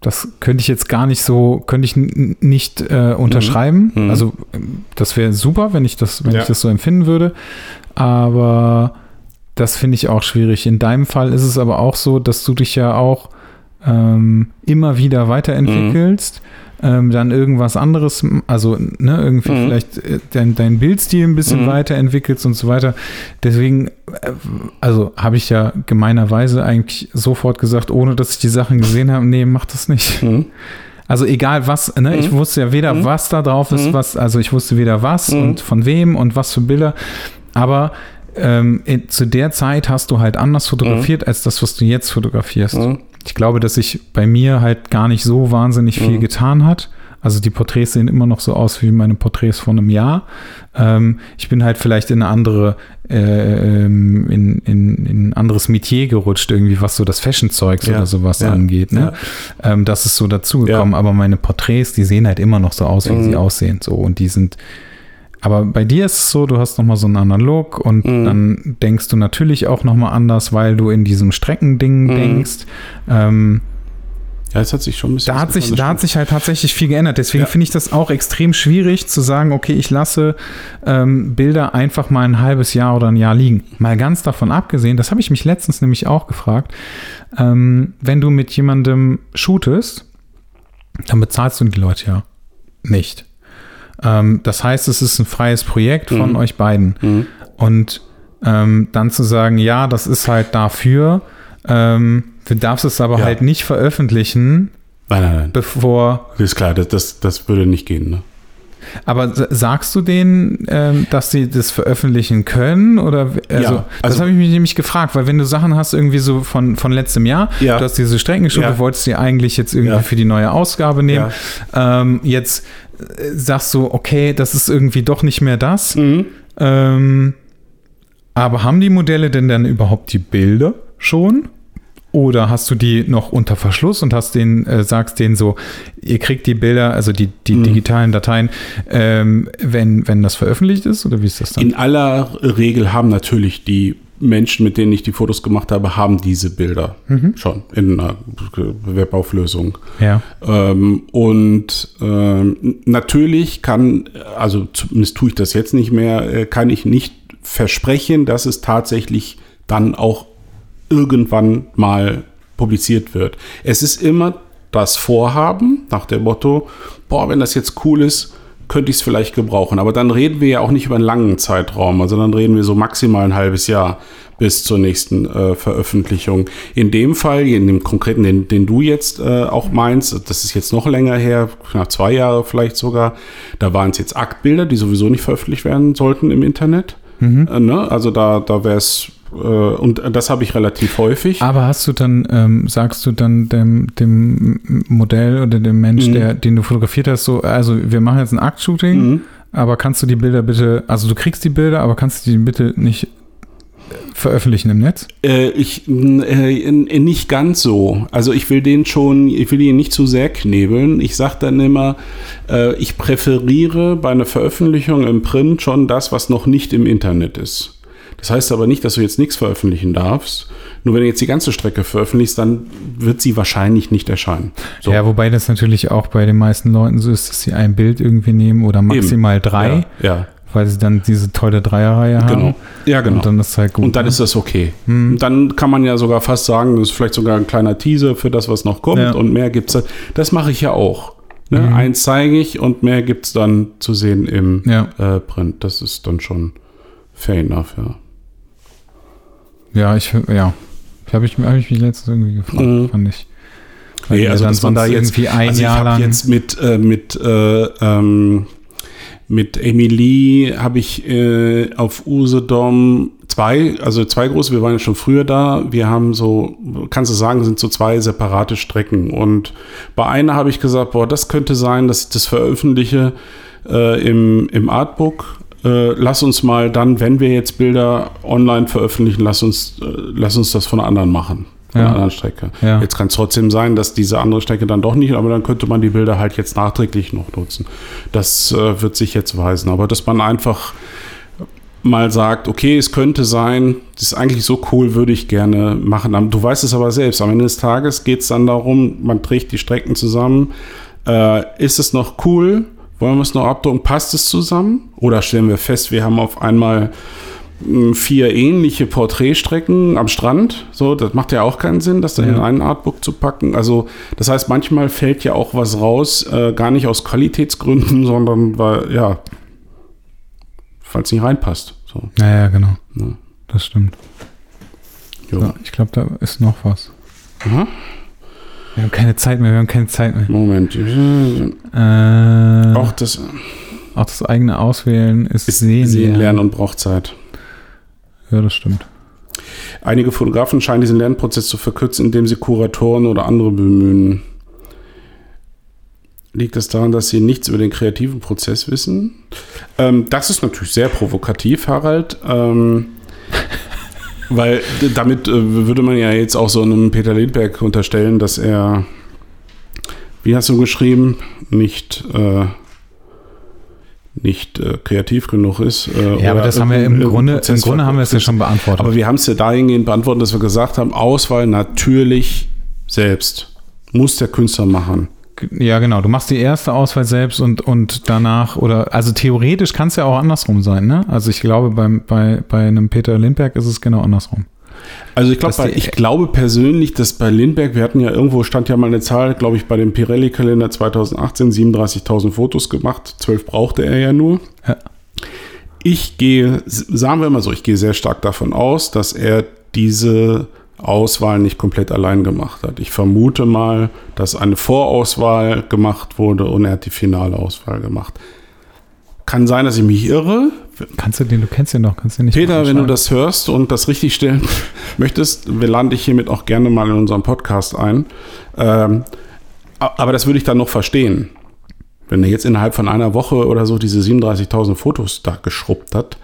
Das könnte ich jetzt gar nicht so, könnte ich nicht äh, unterschreiben. Mhm. Also ähm, das wäre super, wenn ich das, wenn Ja. ich das so empfinden würde. Aber das finde ich auch schwierig. In deinem Fall ist es aber auch so, dass du dich ja auch ähm, immer wieder weiterentwickelst, ähm, dann irgendwas anderes, also ne, irgendwie Mhm. vielleicht äh, dein, dein Bildstil ein bisschen Mhm. weiterentwickelst und so weiter. Deswegen, äh, also habe ich ja gemeinerweise eigentlich sofort gesagt, ohne dass ich die Sachen gesehen habe, nee, mach das nicht. Mhm. Also egal was, ne, ich Mhm. wusste ja weder, Mhm. was da drauf ist, Mhm. was, also ich wusste weder was Mhm. und von wem und was für Bilder, aber ähm, in, zu der Zeit hast du halt anders fotografiert als das, was du jetzt fotografierst. Ich glaube, dass sich bei mir halt gar nicht so wahnsinnig viel Mhm. getan hat. Also die Porträts sehen immer noch so aus wie meine Porträts von einem Jahr. Ähm, ich bin halt vielleicht in eine andere, äh, ähm, in, in, in ein anderes Metier gerutscht, irgendwie, was so das Fashion-Zeugs Ja, oder sowas ja, angeht. Ne? Ähm, das ist so dazugekommen. Aber meine Porträts, die sehen halt immer noch so aus, wie Mhm. sie aussehen. So und die sind. Aber bei dir ist es so, du hast nochmal so einen Look und Mhm. dann denkst du natürlich auch nochmal anders, weil du in diesem Streckending Mhm. denkst. Ähm, Ja, es hat sich schon ein bisschen da hat, sich, da hat sich halt tatsächlich viel geändert. Deswegen Ja. finde ich das auch extrem schwierig zu sagen, okay, ich lasse ähm, Bilder einfach mal ein halbes Jahr oder ein Jahr liegen. Mal ganz davon abgesehen, das habe ich mich letztens nämlich auch gefragt, ähm, wenn du mit jemandem shootest, dann bezahlst du die Leute ja nicht. Ähm, das heißt, es ist ein freies Projekt von Mhm. euch beiden. Mhm. Und ähm, dann zu sagen, ja, das ist halt dafür, ähm, du darfst es aber Ja. halt nicht veröffentlichen, Nein, nein, nein. bevor. Ist klar, das, das, das würde nicht gehen. Ne? Aber sagst du denen, ähm, dass sie das veröffentlichen können? Oder also, Ja, das also- habe ich mich nämlich gefragt, weil wenn du Sachen hast, irgendwie so von, von letztem Jahr, Ja. du hast diese Streckenschuhe, Ja. du wolltest die eigentlich jetzt irgendwie Ja. für die neue Ausgabe nehmen. Ähm, jetzt sagst du, okay, das ist irgendwie doch nicht mehr das. Mhm. Ähm, aber haben die Modelle denn dann überhaupt die Bilder schon? Oder hast du die noch unter Verschluss und hast den, äh, sagst denen so, ihr kriegt die Bilder, also die, die Mhm. digitalen Dateien, ähm, wenn, wenn das veröffentlicht ist? Oder wie ist das dann? In aller Regel haben natürlich die Menschen, mit denen ich die Fotos gemacht habe, haben diese Bilder Mhm. schon in einer Webauflösung. ja. Ähm, und ähm, natürlich kann, also zumindest tue ich das jetzt nicht mehr, äh, kann ich nicht versprechen, dass es tatsächlich dann auch irgendwann mal publiziert wird. Es ist immer das Vorhaben nach dem Motto, boah, wenn das jetzt cool ist, könnte ich es vielleicht gebrauchen. Aber dann reden wir ja auch nicht über einen langen Zeitraum, also dann reden wir so maximal ein halbes Jahr bis zur nächsten äh, Veröffentlichung. In dem Fall, in dem konkreten, den, den du jetzt äh, auch meinst, das ist jetzt noch länger her, nach zwei Jahre vielleicht sogar, da waren es jetzt Aktbilder, die sowieso nicht veröffentlicht werden sollten im Internet. Äh, ne? Also da, da wäre es, und das habe ich relativ häufig. Aber hast du dann, ähm, sagst du dann dem, dem Modell oder dem Mensch, Mhm. der, den du fotografiert hast, so, also wir machen jetzt ein Aktshooting, Mhm. aber kannst du die Bilder bitte, also du kriegst die Bilder, aber kannst du die bitte nicht veröffentlichen im Netz? Äh, ich äh, nicht ganz so. Also ich will den schon, ich will ihn nicht zu sehr knebeln. Ich sage dann immer, äh, ich präferiere bei einer Veröffentlichung im Print schon das, was noch nicht im Internet ist. Das heißt aber nicht, dass du jetzt nichts veröffentlichen darfst. Nur wenn du jetzt die ganze Strecke veröffentlichst, dann wird sie wahrscheinlich nicht erscheinen. So. Ja, wobei das natürlich auch bei den meisten Leuten so ist, dass sie ein Bild irgendwie nehmen oder maximal Eben. drei. Ja, ja weil sie dann diese tolle Dreierreihe haben. Genau. Ja, genau. Und dann ist halt gut. Und dann ne? ist das okay. Hm. Dann kann man ja sogar fast sagen, das ist vielleicht sogar ein kleiner Teaser für das, was noch kommt ja. und mehr gibt es. Das mache ich ja auch. Ne? Mhm. Eins zeige ich und mehr gibt es dann zu sehen im ja. äh, Print. Das ist dann schon fair enough, ja. Ja, ich, ja. Habe ich, hab ich mich letztens irgendwie gefragt, mhm. fand ich. Nee, also dass man da jetzt, irgendwie ein also Jahr lang jetzt mit, äh, mit äh, ähm, mit Emilie habe ich äh, auf Usedom zwei, also zwei große, wir waren ja schon früher da. Wir haben so, kannst du sagen, sind so zwei separate Strecken. Und bei einer habe ich gesagt, boah, das könnte sein, dass ich das veröffentliche äh, im, im Artbook. Äh, lass uns mal dann, wenn wir jetzt Bilder online veröffentlichen, lass uns, äh, lass uns das von anderen machen von ja. einer anderen Strecke. Ja. Jetzt kann es trotzdem sein, dass diese andere Strecke dann doch nicht, aber dann könnte man die Bilder halt jetzt nachträglich noch nutzen. Das äh, wird sich jetzt weisen. Aber dass man einfach mal sagt, okay, es könnte sein, das ist eigentlich so cool, würde ich gerne machen. Du weißt es aber selbst. Am Ende des Tages geht es dann darum, man trägt die Strecken zusammen. Äh, ist es noch cool? Wollen wir es noch abdrucken? Passt es zusammen? Oder stellen wir fest, wir haben auf einmal vier ähnliche Porträtstrecken am Strand. So, das macht ja auch keinen Sinn, das dann ja. in einen Artbook zu packen. Also, das heißt, manchmal fällt ja auch was raus, äh, gar nicht aus Qualitätsgründen, [LAUGHS] sondern weil, ja, falls nicht reinpasst. So. Ja, ja, genau. Ja. Das stimmt. So, ich glaube, da ist noch was. Aha. Wir haben keine Zeit mehr, wir haben keine Zeit mehr. Moment. Äh, auch das. Auch das eigene Auswählen ist, ist sehen, sehen lernen und braucht Zeit. Ja, das stimmt. Einige Fotografen scheinen diesen Lernprozess zu verkürzen, indem sie Kuratoren oder andere bemühen. Liegt es das daran, dass sie nichts über den kreativen Prozess wissen? Ähm, das ist natürlich sehr provokativ, Harald. Ähm, weil damit äh, würde man ja jetzt auch so einem Peter Lindberg unterstellen, dass er, wie hast du geschrieben, nicht äh, nicht äh, kreativ genug ist. Äh, ja, aber das haben wir im, im Grunde, im Grunde haben wir es ja schon beantwortet. Aber wir haben es ja dahingehend beantwortet, dass wir gesagt haben, Auswahl natürlich selbst. Muss der Künstler machen. Ja, genau. Du machst die erste Auswahl selbst und, und danach, oder, also theoretisch kann es ja auch andersrum sein, ne? Also ich glaube, beim, bei, bei einem Peter Lindberg ist es genau andersrum. Also ich glaube, ich glaube persönlich, dass bei Lindberg, wir hatten ja irgendwo stand ja mal eine Zahl, glaube ich, bei dem Pirelli-Kalender 2018 37.000 Fotos gemacht. 12 brauchte er ja nur. Ja. Ich gehe, sagen wir mal so, ich gehe sehr stark davon aus, dass er diese Auswahl nicht komplett allein gemacht hat. Ich vermute mal, dass eine Vorauswahl gemacht wurde und er hat die finale Auswahl gemacht. Kann sein, dass ich mich irre. Kannst du den, du kennst den doch, kannst du nicht. Peter, wenn du das hörst und das richtig stellen [LAUGHS] möchtest, wir laden dich hiermit auch gerne mal in unserem Podcast ein. Ähm, aber das würde ich dann noch verstehen. Wenn er jetzt innerhalb von einer Woche oder so diese 37.000 Fotos da geschrubbt hat,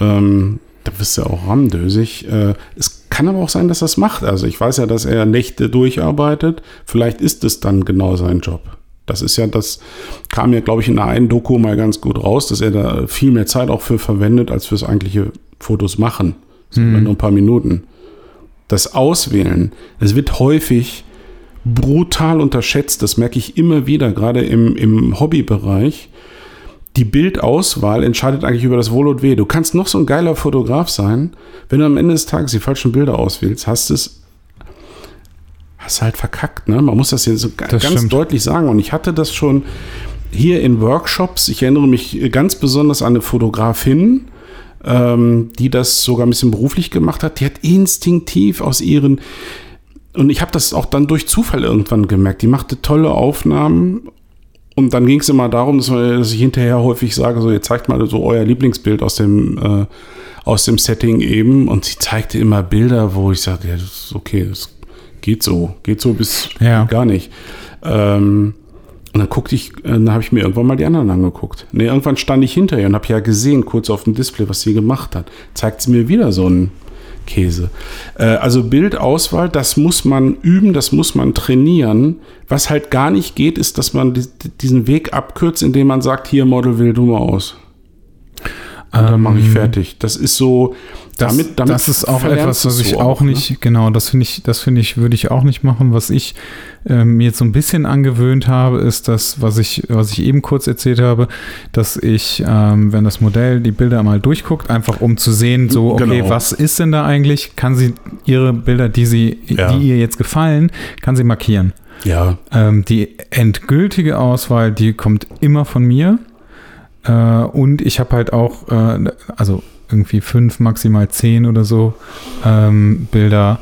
ähm, da bist du auch ramdösig. Äh, es kann aber auch sein, dass er es macht. Also ich weiß ja, dass er Nächte durcharbeitet. Vielleicht ist es dann genau sein Job. Das ist ja, das kam ja, glaube ich, in der einen Doku mal ganz gut raus, dass er da viel mehr Zeit auch für verwendet, als fürs eigentliche Fotos machen. Mhm. Nur ein paar Minuten. Das Auswählen, es wird häufig brutal unterschätzt, das merke ich immer wieder, gerade im, im Hobbybereich. Die Bildauswahl entscheidet eigentlich über das Wohl und Weh. Du kannst noch so ein geiler Fotograf sein, wenn du am Ende des Tages die falschen Bilder auswählst, hast es hast halt verkackt. Ne? Man muss das jetzt so das ganz stimmt. deutlich sagen. Und ich hatte das schon hier in Workshops. Ich erinnere mich ganz besonders an eine Fotografin, ähm, die das sogar ein bisschen beruflich gemacht hat. Die hat instinktiv aus ihren und ich habe das auch dann durch Zufall irgendwann gemerkt. Die machte tolle Aufnahmen und dann ging es immer darum, dass, dass, ich hinterher häufig sage, so, ihr zeigt mal so euer Lieblingsbild aus dem, äh, aus dem Setting eben. Und sie zeigte immer Bilder, wo ich sage, ja, das ist okay, das geht so, geht so bis ja. gar nicht. Ähm, und dann guckte ich, äh, dann habe ich mir irgendwann mal die anderen angeguckt. Nee, irgendwann stand ich hinter ihr und habe ja gesehen, kurz auf dem Display, was sie gemacht hat. Zeigt sie mir wieder so einen Käse. Äh, also Bildauswahl, das muss man üben, das muss man trainieren. Was halt gar nicht geht, ist, dass man diesen Weg abkürzt, indem man sagt, hier Model, wähl du mal aus. Und dann mache ich Ähm, fertig. Das ist so, damit, damit das ist auch etwas, was ich so auch ne? nicht, genau, das finde ich, das finde ich, würde ich auch nicht machen. Was ich ähm, mir jetzt so ein bisschen angewöhnt habe, ist das, was ich, was ich eben kurz erzählt habe, dass ich, ähm, wenn das Modell die Bilder mal durchguckt, einfach um zu sehen, so, okay, Genau. was ist denn da eigentlich? Kann sie ihre Bilder, die sie, Ja. die ihr jetzt gefallen, kann sie markieren. Ja, Ähm, die endgültige Auswahl, die kommt immer von mir. Äh, und ich habe halt auch, äh, also irgendwie fünf, maximal zehn oder so ähm, Bilder.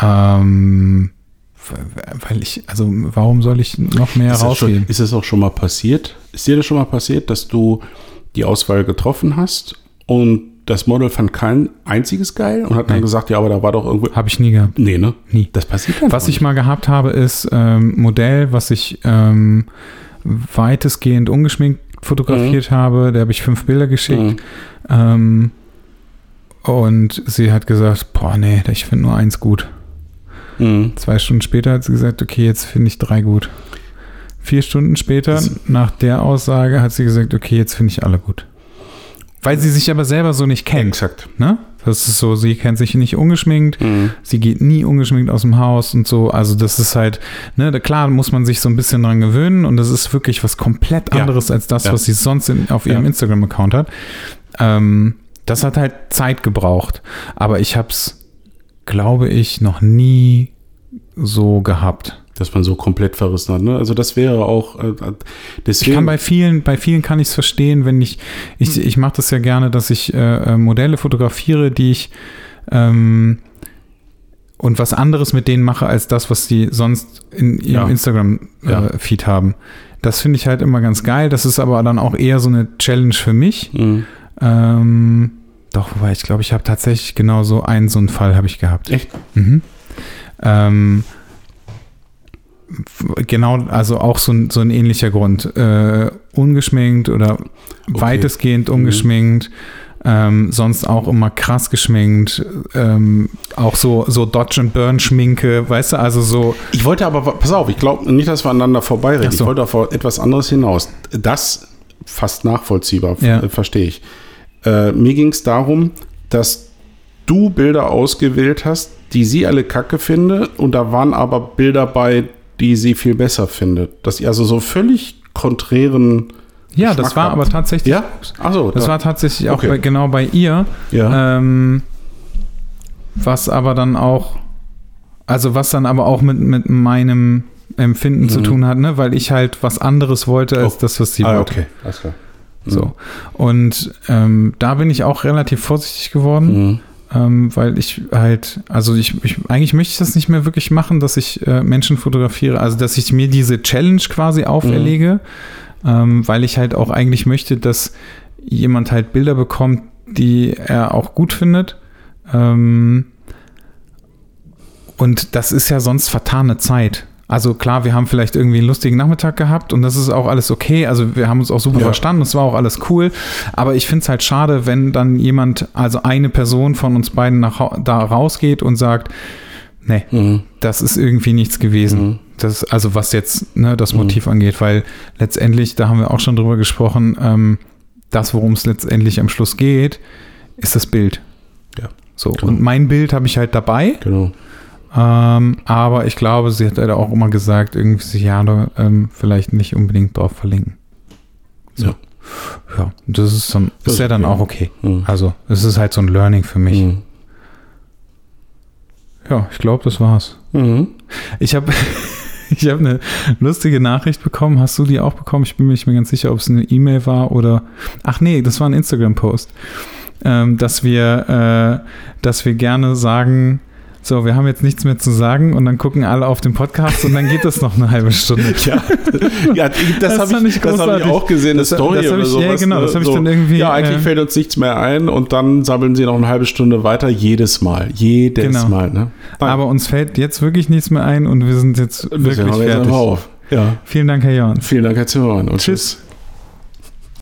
Ähm, weil ich, also warum soll ich noch mehr ist, rausgeben? ist es auch schon mal passiert? Ist dir das schon mal passiert, dass du die Auswahl getroffen hast und das Model fand kein einziges geil und hat dann Nein. gesagt, ja, aber da war doch irgendwo. Habe ich nie gehabt. Nee, ne? Nie. Das passiert einfach Was ich mal gehabt habe, ist ähm, Modell, was ich ähm, weitestgehend ungeschminkt fotografiert habe. Da habe ich fünf Bilder geschickt. nicht. Ähm, und sie hat gesagt, boah, nee, ich finde nur eins gut. Mhm. Mhm. Zwei Stunden später hat sie gesagt, okay, jetzt finde ich drei gut. Vier Stunden später, Das- nach der Aussage, hat sie gesagt, okay, jetzt finde ich alle gut. Weil sie sich aber selber so nicht kennt. Exakt. Ne? Das ist so, sie kennt sich nicht ungeschminkt, Mhm. sie geht nie ungeschminkt aus dem Haus und so. Also das ist halt, ne, da- klar muss man sich so ein bisschen dran gewöhnen und das ist wirklich was komplett Ja. anderes als das, Ja. was sie sonst in, auf ihrem Ja. Instagram-Account hat. Ähm, das hat halt Zeit gebraucht. Aber ich habe es, glaube ich, noch nie so gehabt. Dass man so komplett verrissen hat. Ne? Also das wäre auch. Äh, deswegen, Ich kann bei vielen, bei vielen kann ich es verstehen, wenn ich, ich, ich mache das ja gerne, dass ich äh, äh, Modelle fotografiere, die ich ähm, und was anderes mit denen mache, als das, was die sonst in ihrem Ja. Instagram-Feed Ja. haben. Das finde ich halt immer ganz geil. Das ist aber dann auch eher so eine Challenge für mich. Mhm. Ähm, doch, wobei ich glaube, ich habe tatsächlich genau so einen, so einen Fall habe ich gehabt. Echt? Mhm. Ähm, genau, also auch so ein, so ein ähnlicher Grund. Äh, ungeschminkt oder weitestgehend Mhm. ungeschminkt. Ähm, sonst auch immer krass geschminkt. Ähm, auch so, so Dodge and Burn Schminke, weißt du, also so. Ich wollte aber, pass auf, ich glaube nicht, dass wir aneinander vorbeireden. So. Ich wollte auf etwas anderes hinaus. Das fast nachvollziehbar, Ja. äh, verstehe ich. Äh, mir ging es darum, dass du Bilder ausgewählt hast, die sie alle kacke finde und da waren aber Bilder bei, die sie viel besser findet. Dass ihr also so völlig konträren. Ja, Geschmack das war habt. aber tatsächlich. Ja? Achso, Das war tatsächlich auch Okay. bei, genau bei ihr. ja. Ähm, was aber dann auch, also was dann aber auch mit, mit meinem Empfinden zu Mhm. tun hat, ne? weil ich halt was anderes wollte als Oh. das, was sie ah, wollte. okay. Alles klar. So. Und ähm, da bin ich auch relativ vorsichtig geworden, Mhm. Ähm, weil ich halt, also ich, ich, eigentlich möchte ich das nicht mehr wirklich machen, dass ich äh, Menschen fotografiere, also dass ich mir diese Challenge quasi auferlege, ähm, weil ich halt auch eigentlich möchte, dass jemand halt Bilder bekommt, die er auch gut findet. Ähm, und das ist ja sonst vertane Zeit. Also klar, wir haben vielleicht irgendwie einen lustigen Nachmittag gehabt und das ist auch alles okay. Also wir haben uns auch super Ja. verstanden, es war auch alles cool. Aber ich finde es halt schade, wenn dann jemand, also eine Person von uns beiden nach, da rausgeht und sagt, nee, Mhm. das ist irgendwie nichts gewesen. Mhm. Das, also was jetzt ne, das Mhm. Motiv angeht, weil letztendlich, da haben wir auch schon drüber gesprochen, ähm, das, worum es letztendlich am Schluss geht, ist das Bild. Ja, So, genau. und mein Bild habe ich halt dabei, Genau. Ähm, aber ich glaube, sie hat halt auch immer gesagt, irgendwie, so, ja, da, ähm, vielleicht nicht unbedingt drauf verlinken. So. Ja. Ja, das ist, dann, ist ja dann auch okay. Mhm. Also, es ist halt so ein Learning für mich. Mhm. Ja, ich glaube, das war's. Mhm. Ich habe [LAUGHS] ich hab eine lustige Nachricht bekommen. Hast du die auch bekommen? Ich bin mir nicht mehr ganz sicher, ob es eine E-Mail war oder. Ach nee, das war ein Instagram-Post. Ähm, dass wir, äh, dass wir gerne sagen, so, wir haben jetzt nichts mehr zu sagen und dann gucken alle auf den Podcast und dann geht das noch eine halbe Stunde. [LAUGHS] Ja, ja das, Das habe ich, das hab ich auch gesehen, eine Das- Story das oder ich- sowas. ja, genau, ne? das hab ich dann irgendwie, Ja, eigentlich äh, fällt uns nichts mehr ein und dann sammeln sie noch eine halbe Stunde weiter, jedes Mal. Jedes Genau. Mal, ne? Aber uns fällt jetzt wirklich nichts mehr ein und wir sind jetzt wir wirklich jetzt fertig. einfach auf. Ja, Vielen Dank, Herr Jörn. vielen Dank, Herr Zimmermann. Und Tschüss.